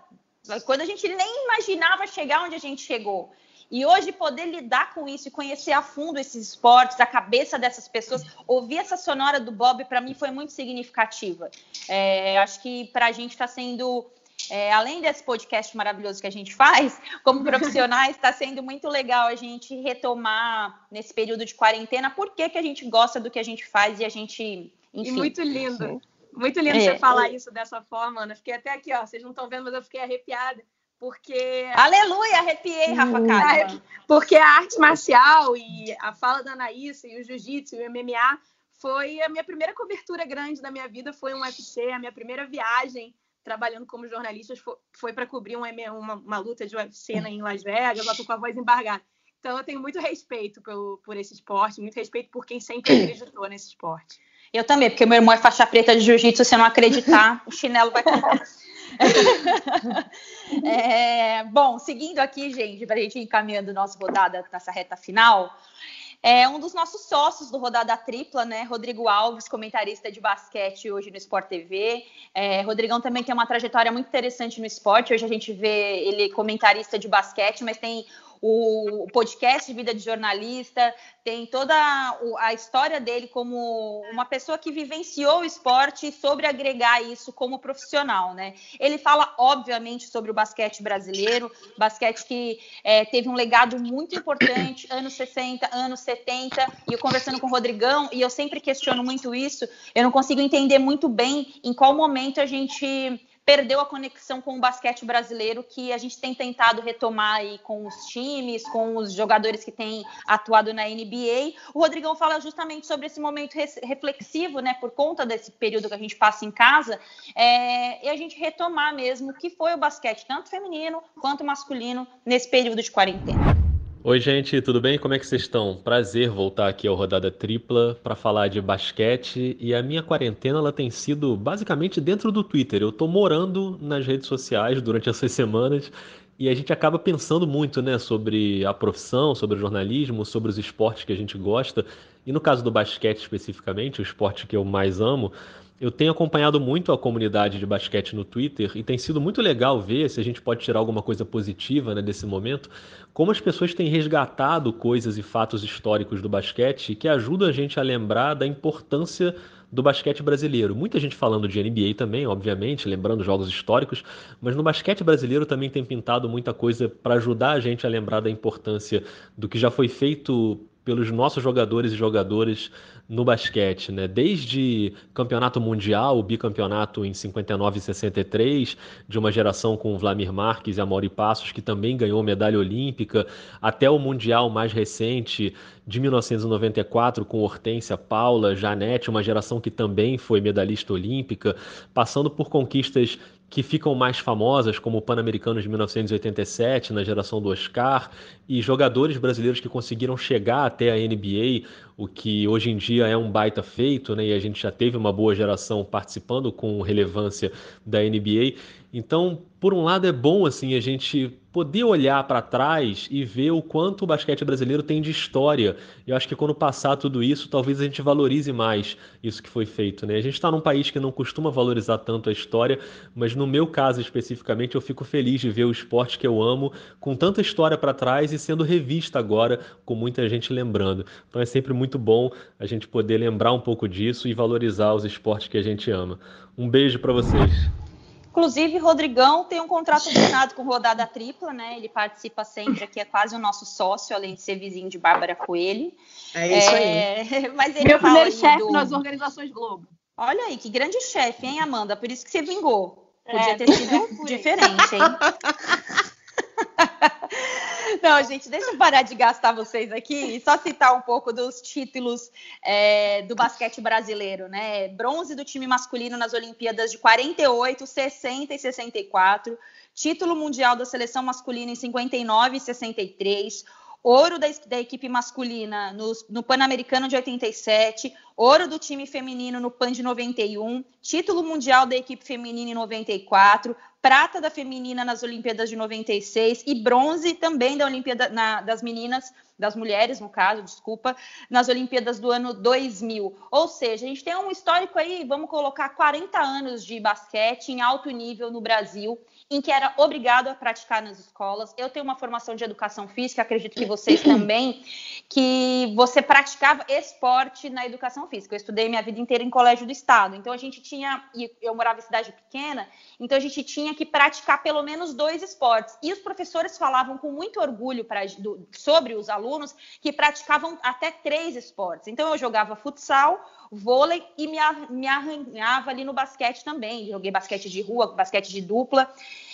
quando a gente nem imaginava chegar onde a gente chegou. E hoje poder lidar com isso e conhecer a fundo esses esportes, a cabeça dessas pessoas, ouvir essa sonora do Bob para mim foi muito significativa. É, acho que para a gente está sendo é, além desse podcast maravilhoso que a gente faz, como profissionais, está sendo muito legal a gente retomar nesse período de quarentena por que, que a gente gosta do que a gente faz e a gente. Enfim. E muito lindo. Muito lindo é, você falar isso dessa forma, Ana. Fiquei até aqui, ó. Vocês não estão vendo, mas eu fiquei arrepiada porque. Aleluia! Arrepiei, Rafa Kalimann. Porque a arte marcial e a fala da Anaís e o jiu-jitsu e o MMA foi a minha primeira cobertura grande da minha vida, foi um UFC, a minha primeira viagem trabalhando como jornalista foi, para cobrir uma, uma, uma, luta de UFC em Las Vegas, eu tô com a voz embargada. Então eu tenho muito respeito por, por esse esporte, muito respeito por quem sempre acreditou nesse esporte. Eu também, porque meu irmão é faixa preta de jiu-jitsu, se eu não acreditar, o chinelo vai cair. é, bom, seguindo aqui, gente, para a gente ir encaminhando nossa rodada nessa reta final, é um dos nossos sócios do Rodada Tripla, né? Rodrigo Alves, comentarista de basquete hoje no Sport TV. É, Rodrigão também tem uma trajetória muito interessante no esporte. Hoje a gente vê ele comentarista de basquete, mas tem o podcast Vida de Jornalista, tem toda a história dele como uma pessoa que vivenciou o esporte e sobre agregar isso como profissional, né? Ele fala, obviamente, sobre o basquete brasileiro, basquete que é, teve um legado muito importante, anos 60, anos 70, e eu conversando com o Rodrigão, e eu sempre questiono muito isso, eu não consigo entender muito bem em qual momento a gente perdeu a conexão com o basquete brasileiro que a gente tem tentado retomar aí com os times, com os jogadores que têm atuado na NBA. O Rodrigão fala justamente sobre esse momento reflexivo, né, por conta desse período que a gente passa em casa, é, e a gente retomar mesmo o que foi o basquete, tanto feminino quanto masculino, nesse período de quarentena. Oi, gente, tudo bem? Como é que vocês estão? Prazer voltar aqui ao Rodada Tripla para falar de basquete. E a minha quarentena ela tem sido basicamente dentro do Twitter. Eu estou morando nas redes sociais durante essas semanas e a gente acaba pensando muito, né, sobre a profissão, sobre o jornalismo, sobre os esportes que a gente gosta. E no caso do basquete especificamente, o esporte que eu mais amo, eu tenho acompanhado muito a comunidade de basquete no Twitter e tem sido muito legal ver se a gente pode tirar alguma coisa positiva né, desse momento, como as pessoas têm resgatado coisas e fatos históricos do basquete que ajudam a gente a lembrar da importância do basquete brasileiro. Muita gente falando de NBA também, obviamente, lembrando jogos históricos, mas no basquete brasileiro também tem pintado muita coisa para ajudar a gente a lembrar da importância do que já foi feito pelos nossos jogadores e jogadoras no basquete, né? Desde campeonato mundial, o bicampeonato em 59 e 63, de uma geração com Vladimir Marques e a Mauri Passos, que também ganhou medalha olímpica, até o mundial mais recente de 1994 com Hortência, Paula, Janete, uma geração que também foi medalhista olímpica, passando por conquistas que ficam mais famosas, como o Pan-Americano de 1987, na geração do Oscar, e jogadores brasileiros que conseguiram chegar até a NBA, o que hoje em dia é um baita feito, né? E a gente já teve uma boa geração participando com relevância da NBA. Então, por um lado é bom assim a gente poder olhar para trás e ver o quanto o basquete brasileiro tem de história. Eu acho que quando passar tudo isso, talvez a gente valorize mais isso que foi feito, né? A gente está num país que não costuma valorizar tanto a história, mas no meu caso especificamente eu fico feliz de ver o esporte que eu amo com tanta história para trás e sendo revista agora com muita gente lembrando. Então é sempre muito bom a gente poder lembrar um pouco disso e valorizar os esportes que a gente ama. Um beijo para vocês. Inclusive, Rodrigão tem um contrato assinado com rodada tripla, né? Ele participa sempre aqui, é quase o nosso sócio, além de ser vizinho de Bárbara Coelho. É isso é... aí. Mas ele Meu primeiro chefe do... nas organizações Globo. Olha aí, que grande chefe, hein, Amanda? Por isso que você vingou. Podia é, ter sido diferente, hein? Não, gente, deixa eu parar de gastar vocês aqui e só citar um pouco dos títulos é, do basquete brasileiro, né? Bronze do time masculino nas Olimpíadas de 48, 60 e 64, título mundial da seleção masculina em 59 e 63 ouro da, da, equipe masculina no, no Pan-Americano de 87, ouro do time feminino no Pan de 91, título mundial da equipe feminina em 94, prata da feminina nas Olimpíadas de 96 e bronze também da Olimpíada na, das meninas, das mulheres, no caso, desculpa, nas Olimpíadas do ano 2000. Ou seja, a gente tem um histórico aí, vamos colocar 40 anos de basquete em alto nível no Brasil em que era obrigado a praticar nas escolas. Eu tenho uma formação de educação física, acredito que vocês também, que você praticava esporte na educação física. Eu estudei minha vida inteira em colégio do estado, então a gente tinha, e eu morava em cidade pequena, então a gente tinha que praticar pelo menos dois esportes. E os professores falavam com muito orgulho pra, do, sobre os alunos que praticavam até três esportes. Então eu jogava futsal, vôlei e me, me arranhava ali no basquete também. Joguei basquete de rua, basquete de dupla.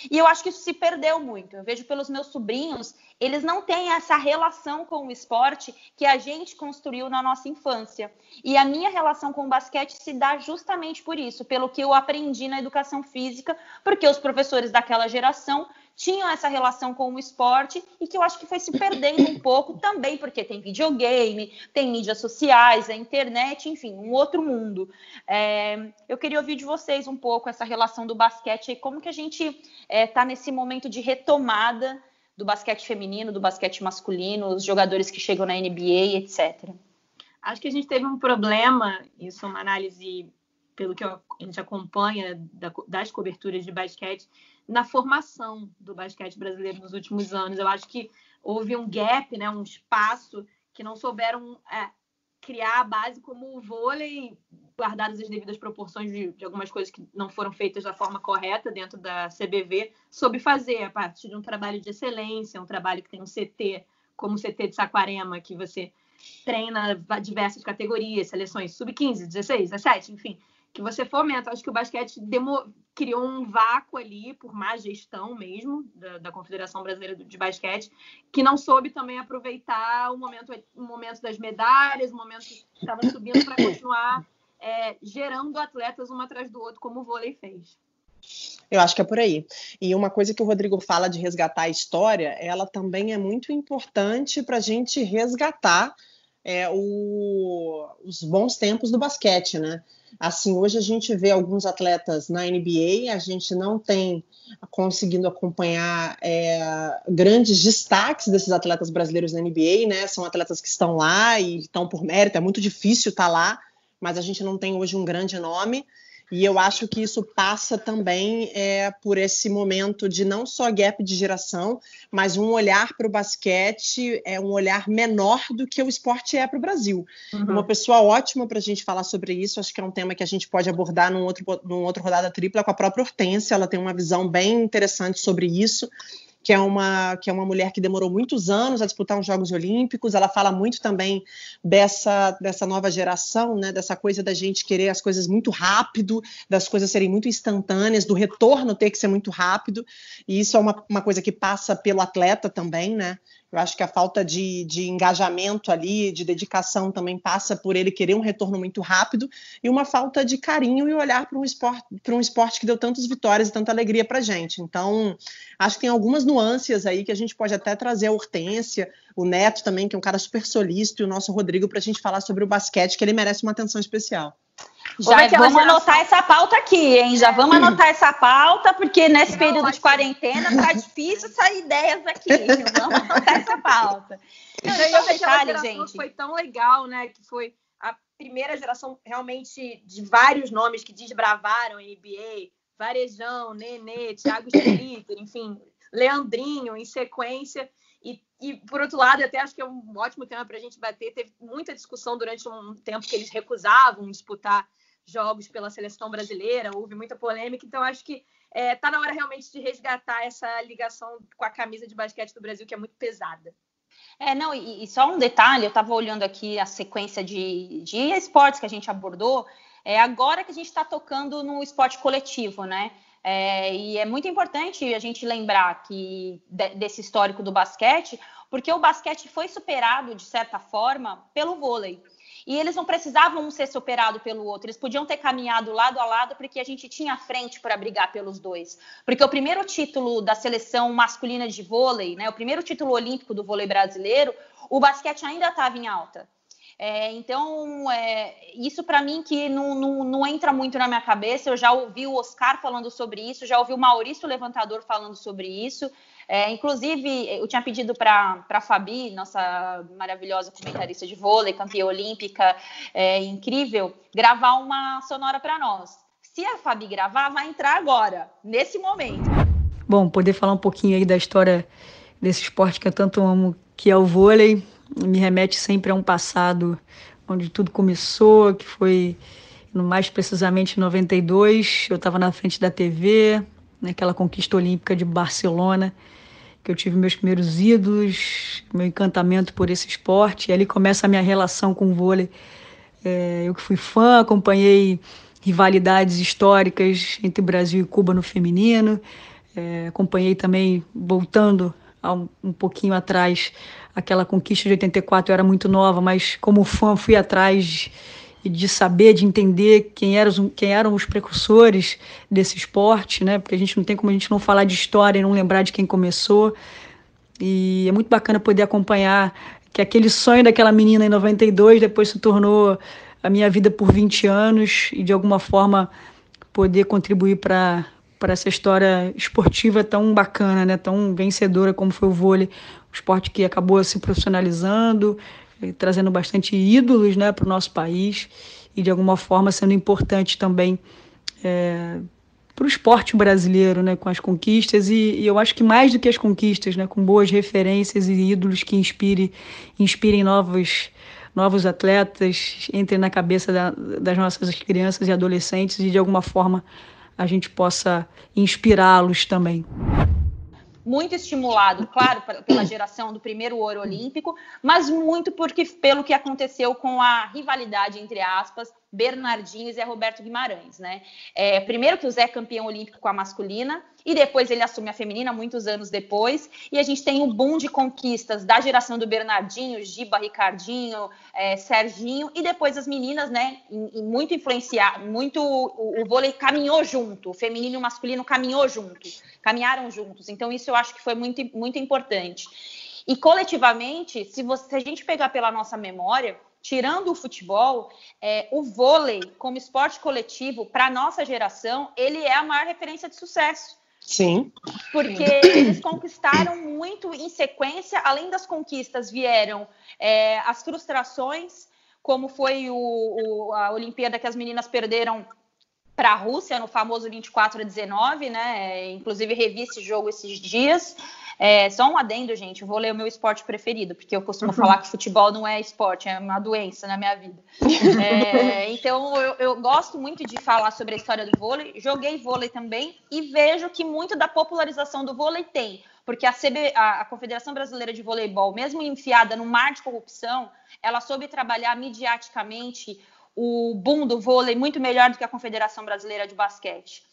E eu acho que isso se perdeu muito. Eu vejo pelos meus sobrinhos, eles não têm essa relação com o esporte que a gente construiu na nossa infância. E a minha relação com o basquete se dá justamente por isso, pelo que eu aprendi na educação física, porque os professores daquela geração tinham essa relação com o esporte e que eu acho que foi se perdendo um pouco também, porque tem videogame, tem mídias sociais, a internet, enfim, um outro mundo. É, eu queria ouvir de vocês um pouco essa relação do basquete e como que a gente está é, tá nesse momento de retomada do basquete feminino, do basquete masculino, os jogadores que chegam na NBA, etc. Acho que a gente teve um problema, isso é uma análise pelo que a gente acompanha das coberturas de basquete, na formação do basquete brasileiro nos últimos anos. Eu acho que houve um gap, né, um espaço que não souberam é, criar a base como o vôlei, guardadas as devidas proporções de, de, algumas coisas que não foram feitas da forma correta dentro da CBV, soube fazer a partir de um trabalho de excelência, um trabalho que tem um CT, como o CT de Saquarema, que você treina diversas categorias, seleções sub-15, 16, 17, enfim, que você fomenta. Acho que o basquete demo, criou um vácuo ali, por má gestão mesmo, da, da, Confederação Brasileira de Basquete, que não soube também aproveitar o momento, o momento das medalhas, o momento que estava subindo para continuar é, gerando atletas um atrás do outro, como o vôlei fez. Eu acho que é por aí. E uma coisa que o Rodrigo fala de resgatar a história, ela também é muito importante para a gente resgatar é, o, os bons tempos do basquete, né? Assim, hoje a gente vê alguns atletas na NBA, a gente não tem conseguindo acompanhar é, grandes destaques desses atletas brasileiros na NBA, né? São atletas que estão lá e estão por mérito, é muito difícil estar lá, mas a gente não tem hoje um grande nome. E eu acho que isso passa também é, por esse momento de não só gap de geração, mas um olhar para o basquete, é um olhar menor do que o esporte é para o Brasil. Uhum. Uma pessoa ótima para a gente falar sobre isso, acho que é um tema que a gente pode abordar num outro, num outro rodada tripla com a própria Hortência, ela tem uma visão bem interessante sobre isso que é uma que é uma mulher que demorou muitos anos a disputar os Jogos Olímpicos. Ela fala muito também dessa dessa nova geração, né? Dessa coisa da gente querer as coisas muito rápido, das coisas serem muito instantâneas, do retorno ter que ser muito rápido. E isso é uma, uma coisa que passa pelo atleta também, né? Eu acho que a falta de, de engajamento ali, de dedicação também passa por ele querer um retorno muito rápido e uma falta de carinho e olhar para um esporte, para um esporte que deu tantas vitórias e tanta alegria para gente. Então, acho que tem algumas nuances aí que a gente pode até trazer a Hortência, o Neto também, que é um cara super solícito, e o nosso Rodrigo para a gente falar sobre o basquete, que ele merece uma atenção especial. Já é vamos anotar essa pauta aqui, hein? Já vamos anotar essa pauta, porque nesse período de quarentena tá difícil sair ideias aqui. Vamos anotar essa pauta. Não, e só detalhe, gente. Foi tão legal, né? Que foi a primeira geração realmente de vários nomes que desbravaram a NBA. Varejão, Nenê, Thiago Splitter, enfim, Leandrinho em sequência. E, por outro lado, até acho que é um ótimo tema para a gente bater. Teve muita discussão durante um tempo que eles recusavam disputar jogos pela seleção brasileira, houve muita polêmica, então acho que está é, tá na hora realmente de resgatar essa ligação com a camisa de basquete do Brasil, que é muito pesada. É, não, e, e só um detalhe, eu estava olhando aqui a sequência de, de esportes que a gente abordou, é agora que a gente está tocando no esporte coletivo, né? É, e é muito importante a gente lembrar que de, desse histórico do basquete, porque o basquete foi superado, de certa forma, pelo vôlei. E eles não precisavam ser superado pelo outro, eles podiam ter caminhado lado a lado, porque a gente tinha frente para brigar pelos dois. Porque o primeiro título da seleção masculina de vôlei, né, o primeiro título olímpico do vôlei brasileiro, o basquete ainda estava em alta. É, então, é, isso para mim que não, não, não, entra muito na minha cabeça. Eu já ouvi o Oscar falando sobre isso, já ouvi o Maurício Levantador falando sobre isso. É, inclusive, eu tinha pedido para a Fabi, nossa maravilhosa comentarista de vôlei, campeã olímpica, é, incrível, gravar uma sonora para nós. Se a Fabi gravar, vai entrar agora, nesse momento. Bom, poder falar um pouquinho aí da história desse esporte que eu tanto amo, que é o vôlei, me remete sempre a um passado onde tudo começou, que foi mais precisamente em 92, eu estava na frente da TV, naquela conquista olímpica de Barcelona, que eu tive meus primeiros ídolos, meu encantamento por esse esporte. E ali começa a minha relação com o vôlei. É, eu que fui fã, acompanhei rivalidades históricas entre Brasil e Cuba no feminino. É, acompanhei também, voltando um, um, pouquinho atrás, aquela conquista de 84. Eu era muito nova, mas como fã fui atrás de saber, de entender quem eram, quem eram os precursores desse esporte, né? Porque a gente não tem como a gente não falar de história e não lembrar de quem começou. E é muito bacana poder acompanhar que aquele sonho daquela menina em 92 depois se tornou a minha vida por 20 anos e de alguma forma poder contribuir para para essa história esportiva tão bacana, né, tão vencedora como foi o vôlei, esporte que acabou se profissionalizando, trazendo bastante ídolos né, para o nosso país e, de alguma forma, sendo importante também é, para o esporte brasileiro, né, com as conquistas. E, e, eu acho que mais do que as conquistas, né, com boas referências e ídolos que inspire, inspirem novos, novos atletas, entrem na cabeça da, das nossas crianças e adolescentes e, de alguma forma, a gente possa inspirá-los também muito estimulado, claro, pela geração do primeiro ouro olímpico, mas muito porque pelo que aconteceu com a rivalidade entre aspas Bernardinho e Zé Roberto Guimarães, né? É, primeiro que o Zé é campeão olímpico com a masculina e depois ele assume a feminina muitos anos depois e a gente tem um boom de conquistas da geração do Bernardinho, Giba, Ricardinho, é, Serginho e depois as meninas, né? Em muito influenciar, muito o, o, vôlei caminhou junto, o feminino e o masculino caminhou junto, caminharam juntos. Então isso eu acho que foi muito muito importante. E coletivamente, se, você, se a gente pegar pela nossa memória tirando o futebol, é, o vôlei como esporte coletivo, para a nossa geração, ele é a maior referência de sucesso. Sim. Porque eles conquistaram muito em sequência, além das conquistas, vieram é, as frustrações, como foi o, o, a Olimpíada que as meninas perderam para a Rússia no famoso 24 a 19, né? Inclusive revi esse jogo esses dias. É, só um adendo, gente, vou ler o meu esporte preferido, porque eu costumo uhum. falar que futebol não é esporte, é uma doença na minha vida. É, então, eu, eu, gosto muito de falar sobre a história do vôlei, joguei vôlei também e vejo que muito da popularização do vôlei tem, porque a, CB, a, a Confederação Brasileira de Voleibol, mesmo enfiada no mar de corrupção, ela soube trabalhar midiaticamente o boom do vôlei muito melhor do que a Confederação Brasileira de Basquete.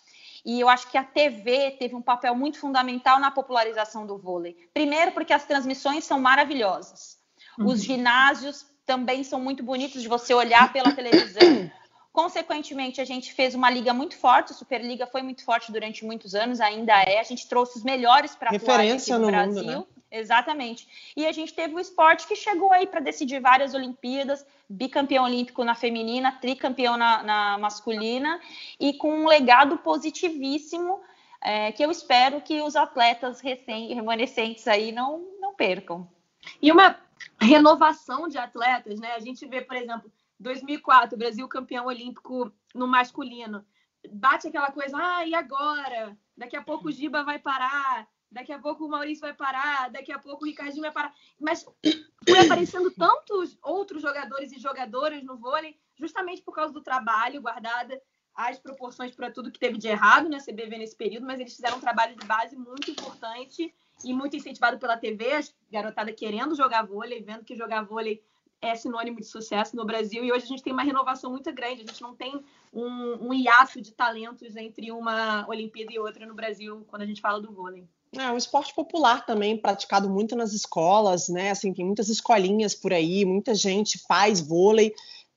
E eu acho que a TV teve um papel muito fundamental na popularização do vôlei. Primeiro, porque as transmissões são maravilhosas. Uhum. Os ginásios também são muito bonitos de você olhar pela televisão. Consequentemente, a gente fez uma liga muito forte, a Superliga foi muito forte durante muitos anos, ainda é. A gente trouxe os melhores para aqui no, no Brasil. Mundo, né? Exatamente. E a gente teve o esporte que chegou aí para decidir várias Olimpíadas, bicampeão olímpico na feminina, tricampeão na, na masculina, e com um legado positivíssimo é, que eu espero que os atletas recém remanescentes aí não, não percam. E uma renovação de atletas, né? A gente vê, por exemplo, 2004, Brasil campeão olímpico no masculino. Bate aquela coisa, ah, e agora? Daqui a pouco o Giba vai parar, daqui a pouco o Maurício vai parar, daqui a pouco o Ricardinho vai parar. Mas foi aparecendo tantos outros jogadores e jogadoras no vôlei, justamente por causa do trabalho, guardada as proporções para tudo que teve de errado na CBV nesse período, mas eles fizeram um trabalho de base muito importante e muito incentivado pela TV, a garotada querendo jogar vôlei, vendo que jogar vôlei é sinônimo de sucesso no Brasil e hoje a gente tem uma renovação muito grande. A gente não tem um, um hiato de talentos entre uma Olimpíada e outra no Brasil quando a gente fala do vôlei. É um esporte popular também, praticado muito nas escolas, né? Assim, tem muitas escolinhas por aí, muita gente faz vôlei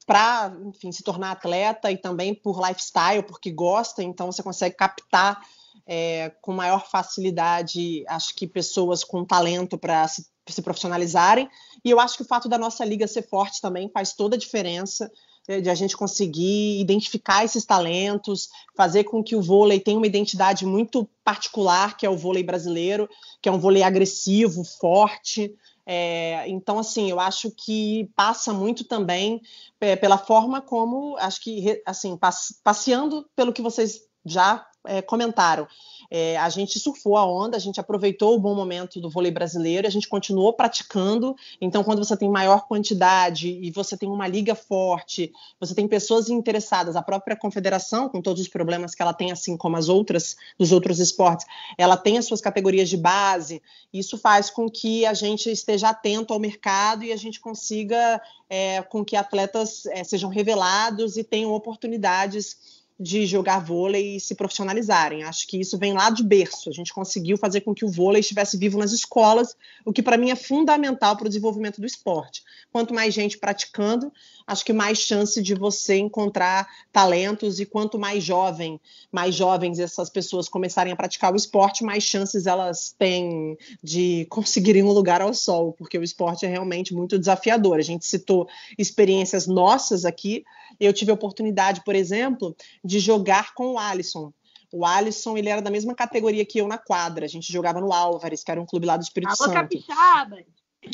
para, enfim, se tornar atleta e também por lifestyle, porque gosta, então você consegue captar é, com maior facilidade, acho que pessoas com talento para se se profissionalizarem. E eu acho que o fato da nossa liga ser forte também faz toda a diferença de a gente conseguir identificar esses talentos, fazer com que o vôlei tenha uma identidade muito particular, que é o vôlei brasileiro, que é um vôlei agressivo, forte. É, então, assim, eu acho que passa muito também é, pela forma como, acho que, assim, passeando pelo que vocês já é, comentaram. É, a gente surfou a onda, a gente aproveitou o bom momento do vôlei brasileiro, a gente continuou praticando. Então, quando você tem maior quantidade e você tem uma liga forte, você tem pessoas interessadas, a própria confederação, com todos os problemas que ela tem, assim como as outras dos outros esportes, ela tem as suas categorias de base. Isso faz com que a gente esteja atento ao mercado e a gente consiga é, com que atletas é, sejam revelados e tenham oportunidades de jogar vôlei e se profissionalizarem. Acho que isso vem lá de berço. A gente conseguiu fazer com que o vôlei estivesse vivo nas escolas, o que para mim é fundamental para o desenvolvimento do esporte. Quanto mais gente praticando, acho que mais chance de você encontrar talentos e quanto mais jovem, mais jovens essas pessoas começarem a praticar o esporte, mais chances elas têm de conseguirem um lugar ao sol, porque o esporte é realmente muito desafiador. A gente citou experiências nossas aqui. Eu tive a oportunidade, por exemplo, de jogar com o Alisson. O Alisson, ele era da mesma categoria que eu na quadra. A gente jogava no Álvares, que era um clube lá do Espírito Alô, Santo. Capixaba!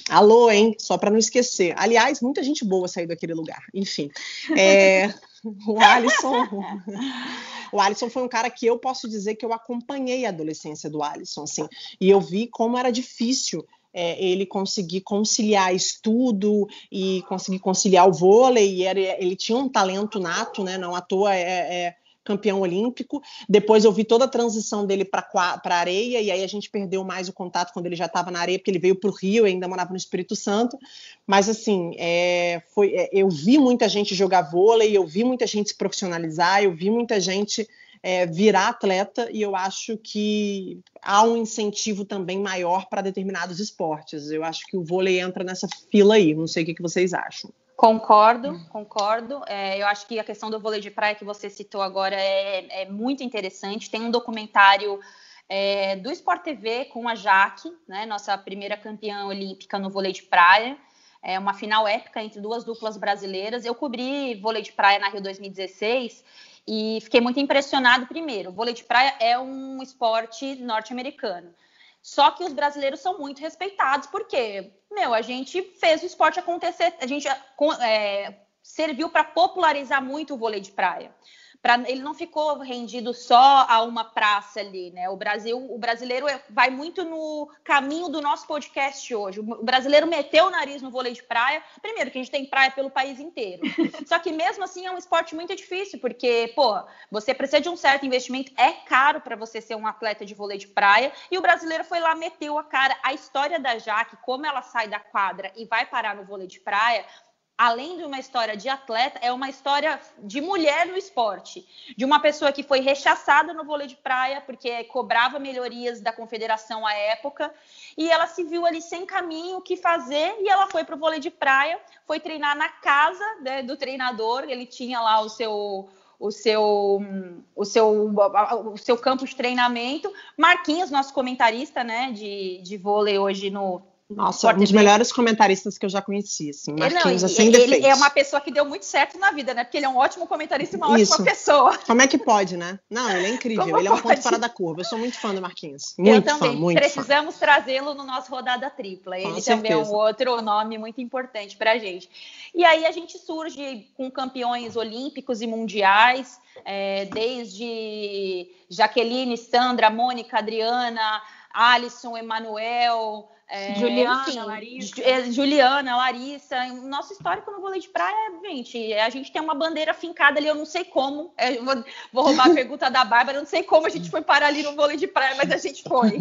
Alô, hein? Só para não esquecer. Aliás, muita gente boa saiu daquele lugar. Enfim, é, o Alisson. o Alisson foi um cara que eu posso dizer que eu acompanhei a adolescência do Alisson, assim, e eu vi como era difícil é, ele conseguir conciliar estudo e conseguir conciliar o vôlei. E era, ele tinha um talento nato, né? Não à toa é, é campeão olímpico. Depois eu vi toda a transição dele para a areia, e aí a gente perdeu mais o contato quando ele já estava na areia, porque ele veio para o Rio, ainda morava no Espírito Santo. Mas assim, é, foi, é, eu vi muita gente jogar vôlei, eu vi muita gente se profissionalizar, eu vi muita gente é, virar atleta, e eu acho que há um incentivo também maior para determinados esportes. Eu acho que o vôlei entra nessa fila aí. Não sei o que, que vocês acham. Concordo, concordo. É, eu acho que a questão do vôlei de praia que você citou agora é, é muito interessante. Tem um documentário é, do Sport TV com a Jaque, né, nossa primeira campeã olímpica no vôlei de praia. É uma final épica entre duas duplas brasileiras. Eu cobri vôlei de praia na Rio 2016 e fiquei muito impressionado. Primeiro, o vôlei de praia é um esporte norte-americano. Só que os brasileiros são muito respeitados, porque, meu, a gente fez o esporte acontecer, a gente é, serviu para popularizar muito o vôlei de praia. Pra, ele não ficou rendido só a uma praça ali, né? O Brasil, o brasileiro é, vai muito no caminho do nosso podcast hoje. O brasileiro meteu o nariz no vôlei de praia. Primeiro, que a gente tem praia pelo país inteiro. Só que mesmo assim é um esporte muito difícil, porque, pô, você precisa de um certo investimento, é caro para você ser um atleta de vôlei de praia. E o brasileiro foi lá, meteu a cara. A história da Jaque, como ela sai da quadra e vai parar no vôlei de praia, além de uma história de atleta, é uma história de mulher no esporte, de uma pessoa que foi rechaçada no vôlei de praia porque cobrava melhorias da confederação à época. E ela se viu ali sem caminho o que fazer e ela foi para o vôlei de praia, foi treinar na casa né, do treinador, ele tinha lá o seu o seu, o seu, o seu campo de treinamento. Marquinhos, nosso comentarista né, de, de vôlei hoje no, nossa, um dos melhores comentaristas que eu já conheci, assim, Marquinhos, não, assim, ele defeitos. é uma pessoa que deu muito certo na vida, né? Porque ele é um ótimo comentarista e uma Isso. ótima pessoa. Como é que pode, né? Não, ele é incrível, Como ele é um ponto fora da curva. Eu sou muito fã do Marquinhos. Muito eu também. Fã, muito Precisamos trazê-lo no nosso Rodada Tripla. Ele também é um outro nome muito importante pra gente. E aí a gente surge com campeões olímpicos e mundiais, é, desde Jaqueline, Sandra, Mônica, Adriana, Alisson, Emanuel... É, Juliana, enfim, Larissa. É, Juliana, Larissa. Nosso histórico no vôlei de praia, gente, a gente tem uma bandeira fincada ali, eu não sei como. É, vou, vou, roubar a pergunta da Bárbara, eu não sei como a gente foi parar ali no vôlei de praia, mas a gente foi.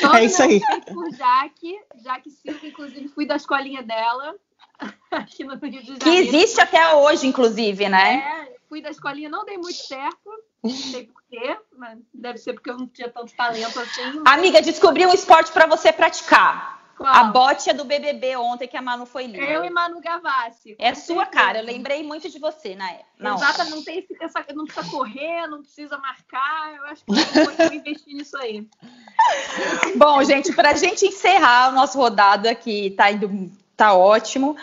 Todo é isso aí. por Jaque, Jaque Silva, inclusive fui da escolinha dela. Aqui no Rio de Janeiro. Que existe até hoje, inclusive, né? É, fui da escolinha, não dei muito certo. Não sei porquê, mas deve ser porque eu não tinha tanto talento assim. Amiga, descobri um esporte para você praticar. Qual? A bote é do BBB ontem que a Manu foi linda. Eu e Manu Gavassi. É sua cara, eu lembrei muito de você na época. Exato, não tem essa, não precisa correr, não precisa marcar. Eu acho que eu vou investir nisso aí. Bom, gente, para a gente encerrar o nosso rodado aqui, tá indo, tá ótimo.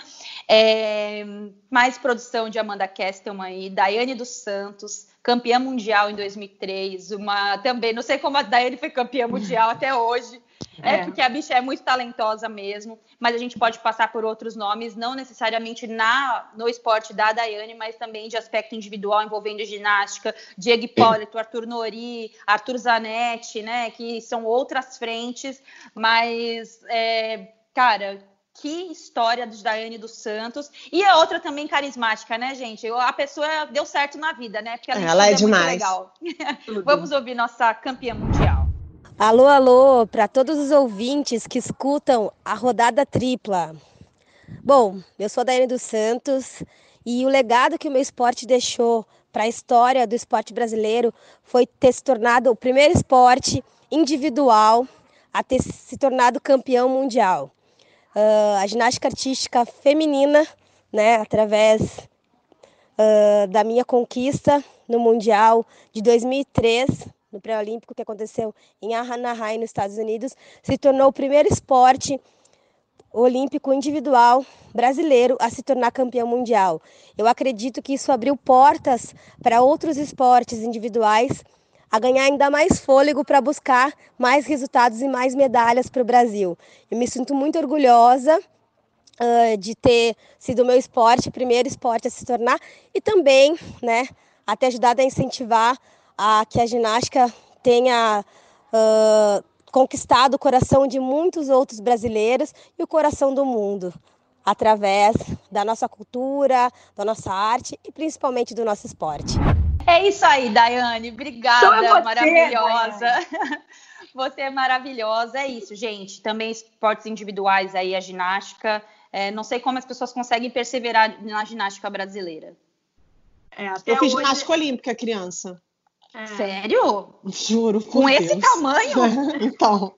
É, mais produção de Amanda Kestelman aí, Daiane dos Santos, campeã mundial em 2003, uma também, não sei como a Daiane foi campeã mundial até hoje, é. é. porque a bicha é muito talentosa mesmo, mas a gente pode passar por outros nomes, não necessariamente na no esporte da Daiane, mas também de aspecto individual envolvendo ginástica, Diego Hipólito, Arthur Nori, Arthur Zanetti, né, que são outras frentes, mas é, cara, que história de Daiane dos Santos. E a outra também carismática, né, gente? A pessoa deu certo na vida, né? Porque ela é, é demais. legal. Vamos ouvir nossa campeã mundial. Alô, alô, para todos os ouvintes que escutam a rodada tripla. Bom, eu sou a Daiane dos Santos e o legado que o meu esporte deixou para a história do esporte brasileiro foi ter se tornado o primeiro esporte individual a ter se tornado campeão mundial uh, a ginástica artística feminina, né, através uh, da minha conquista no Mundial de 2003, no pré-olímpico que aconteceu em Anaheim, nos Estados Unidos, se tornou o primeiro esporte olímpico individual brasileiro a se tornar campeão mundial. Eu acredito que isso abriu portas para outros esportes individuais a ganhar ainda mais fôlego para buscar mais resultados e mais medalhas para o Brasil. Eu me sinto muito orgulhosa uh, de ter sido o meu esporte, o primeiro esporte a se tornar, e também né, a ter ajudado a incentivar a que a ginástica tenha uh, conquistado o coração de muitos outros brasileiros e o coração do mundo através da nossa cultura, da nossa arte e principalmente do nosso esporte. É isso aí, Daiane. Obrigada, você, maravilhosa. Daiane. Você é maravilhosa. É isso, gente. Também esportes individuais aí, a ginástica. É, não sei como as pessoas conseguem perseverar na ginástica brasileira. É, eu fiz hoje... ginástica olímpica, criança. É. Sério? Juro. Com Deus. esse tamanho? então.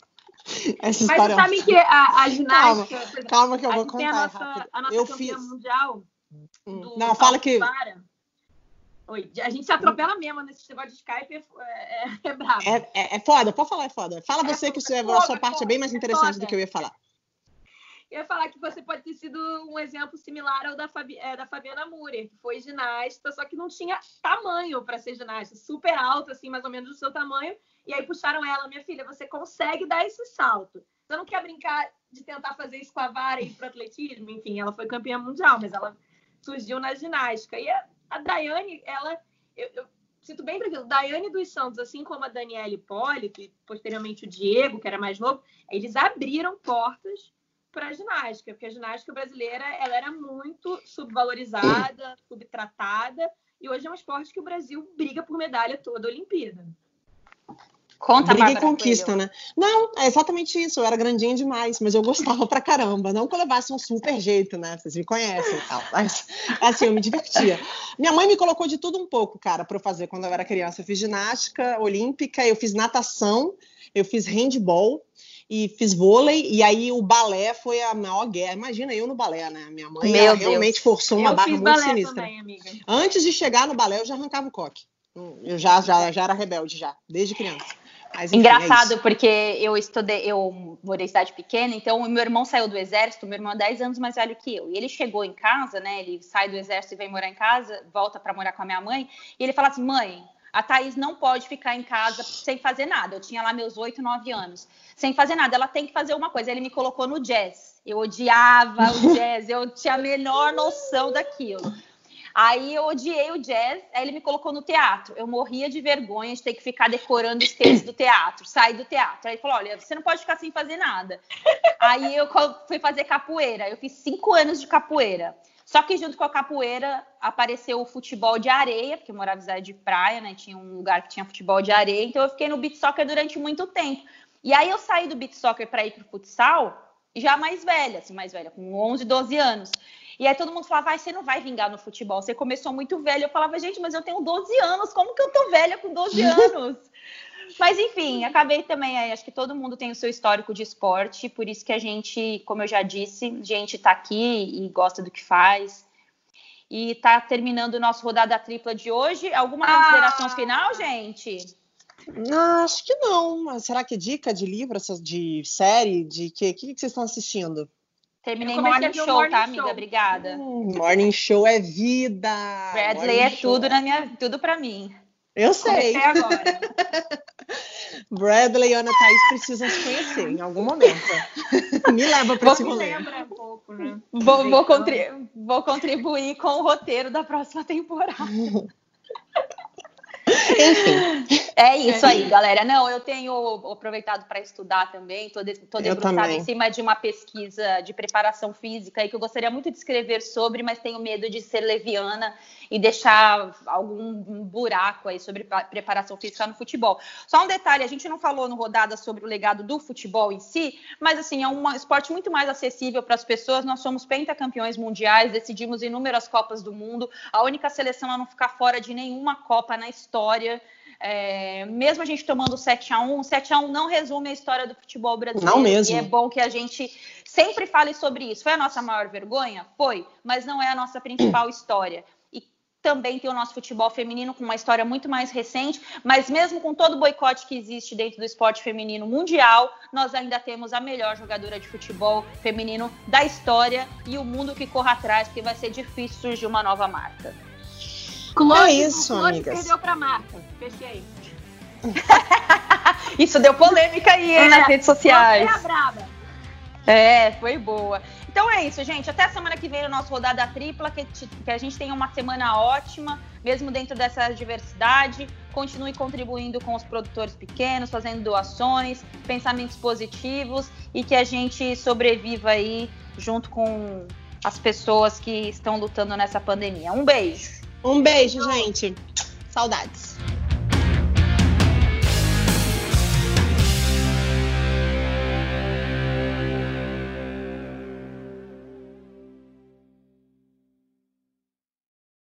Essa Mas você sabe que a, a ginástica. Calma, calma que eu vou contar. A nossa, a nossa eu campeã fiz... mundial. Hum. Do, Não, fala que. Para. Oi, a gente se atropela mesmo nesse negócio de Skype, é, é, é brabo. É, é, é, foda, pode falar, é foda. Fala você que é, a sua parte é bem mais interessante do que eu ia falar. Eu ia falar que você pode ter sido um exemplo similar ao da, Fabi, é, da Fabiana Murer, que foi ginasta, só que não tinha tamanho para ser ginasta, super alta, assim, mais ou menos do seu tamanho. E aí puxaram ela, minha filha, você consegue dar esse salto. Você não quer brincar de tentar fazer isso com a vara e ir pro atletismo? Enfim, ela foi campeã mundial, mas ela surgiu na ginástica. E a, a Daiane, ela. Eu, eu, sinto bem tranquilo. Daiane dos Santos, assim como a Daniela Hipólito e posteriormente o Diego, que era mais novo, eles abriram portas para a ginástica, porque a ginástica brasileira ela era muito subvalorizada, subtratada, e hoje é um esporte que o Brasil briga por medalha toda a Olimpíada. Conta, Briga e conquista, né? Não, é exatamente isso. Eu era grandinha demais, mas eu gostava pra caramba. Não que eu levasse um super jeito, né? Vocês me conhecem e tal. Mas, assim, eu me divertia. Minha mãe me colocou de tudo um pouco, cara, pra eu fazer quando eu era criança. Eu fiz ginástica olímpica, eu fiz natação, eu fiz handball e fiz vôlei, e aí o balé foi a maior guerra. Imagina eu no balé, né? Minha mãe realmente forçou uma eu barra muito sinistra. Também, Antes de chegar no balé, eu já arrancava o coque. Eu já, já, já era rebelde, já, desde criança. Mas, enfim, Engraçado, é porque eu estudei, eu morei em cidade pequena, então o meu irmão saiu do exército, meu irmão é 10 anos mais velho que eu. E ele chegou em casa, né? Ele sai do exército e vem morar em casa, volta para morar com a minha mãe, e ele fala assim: mãe, a Thaís não pode ficar em casa sem fazer nada. Eu tinha lá meus 8, 9 anos. Sem fazer nada, ela tem que fazer uma coisa. Ele me colocou no jazz. Eu odiava o jazz, eu tinha a menor noção daquilo. Aí eu odiei o jazz, aí ele me colocou no teatro. Eu morria de vergonha de ter que ficar decorando os textos do teatro, sair do teatro. Aí ele falou: olha, você não pode ficar sem fazer nada. Aí eu fui fazer capoeira. Eu fiz cinco anos de capoeira. Só que junto com a capoeira apareceu o futebol de areia, porque eu morava em de praia, né? Tinha um lugar que tinha futebol de areia, então eu fiquei no beat soccer durante muito tempo. E aí eu saí do beat soccer para ir pro futsal, já mais velha, assim, mais velha, com 11, 12 anos. E aí todo mundo falava, vai, você não vai vingar no futebol, você começou muito velho. Eu falava, gente, mas eu tenho 12 anos, como que eu tô velha com 12 anos? mas enfim, acabei também, acho que todo mundo tem o seu histórico de esporte, por isso que a gente, como eu já disse, a gente tá aqui e gosta do que faz. E tá terminando o nosso rodada tripla de hoje. Alguma ah! consideração final, gente? Não, acho que não. Será que dica de livro, de série, de que, que, que vocês estão assistindo? Terminei Morning Show, morning tá, show. amiga? Obrigada. Hum, morning Show é vida. Bradley morning é show. tudo na minha, tudo para mim. Eu sei. agora. Bradley e Ana Thaís precisam se conhecer em algum momento. Me leva para esse rolê. Um pouco, né? Vou, vou, contribuir, vou contribuir com o roteiro da próxima temporada. Enfim. É isso aí, galera. Não, eu tenho aproveitado para estudar também, estou debruçada em cima de uma pesquisa de preparação física e que eu gostaria muito de escrever sobre, mas tenho medo de ser leviana e deixar algum buraco aí sobre preparação física no futebol. Só um detalhe, a gente não falou no rodada sobre o legado do futebol em si, mas assim, é um esporte muito mais acessível para as pessoas. Nós somos pentacampeões mundiais, decidimos inúmeras Copas do Mundo, a única seleção a não ficar fora de nenhuma Copa na história. É, mesmo a gente tomando 7 a 1 7 a 1 não resume a história do futebol brasileiro. Não mesmo. E é bom que a gente sempre fale sobre isso. Foi a nossa maior vergonha? Foi, mas não é a nossa principal história também tem o nosso futebol feminino com uma história muito mais recente, mas mesmo com todo o boicote que existe dentro do esporte feminino mundial, nós ainda temos a melhor jogadora de futebol feminino da história e o mundo que corra atrás, porque vai ser difícil surgir uma nova marca. Close, é isso, Close amigas. perdeu para marca. Fechei. isso deu polêmica aí é, nas redes sociais. É braba. É, foi boa. Então é isso, gente. Até a semana que vem o nosso rodada tripla, que, que a gente tenha uma semana ótima, mesmo dentro dessa diversidade. Continue contribuindo com os produtores pequenos, fazendo doações, pensamentos positivos e que a gente sobreviva aí junto com as pessoas que estão lutando nessa pandemia. Um beijo. Um beijo, gente. Saudades.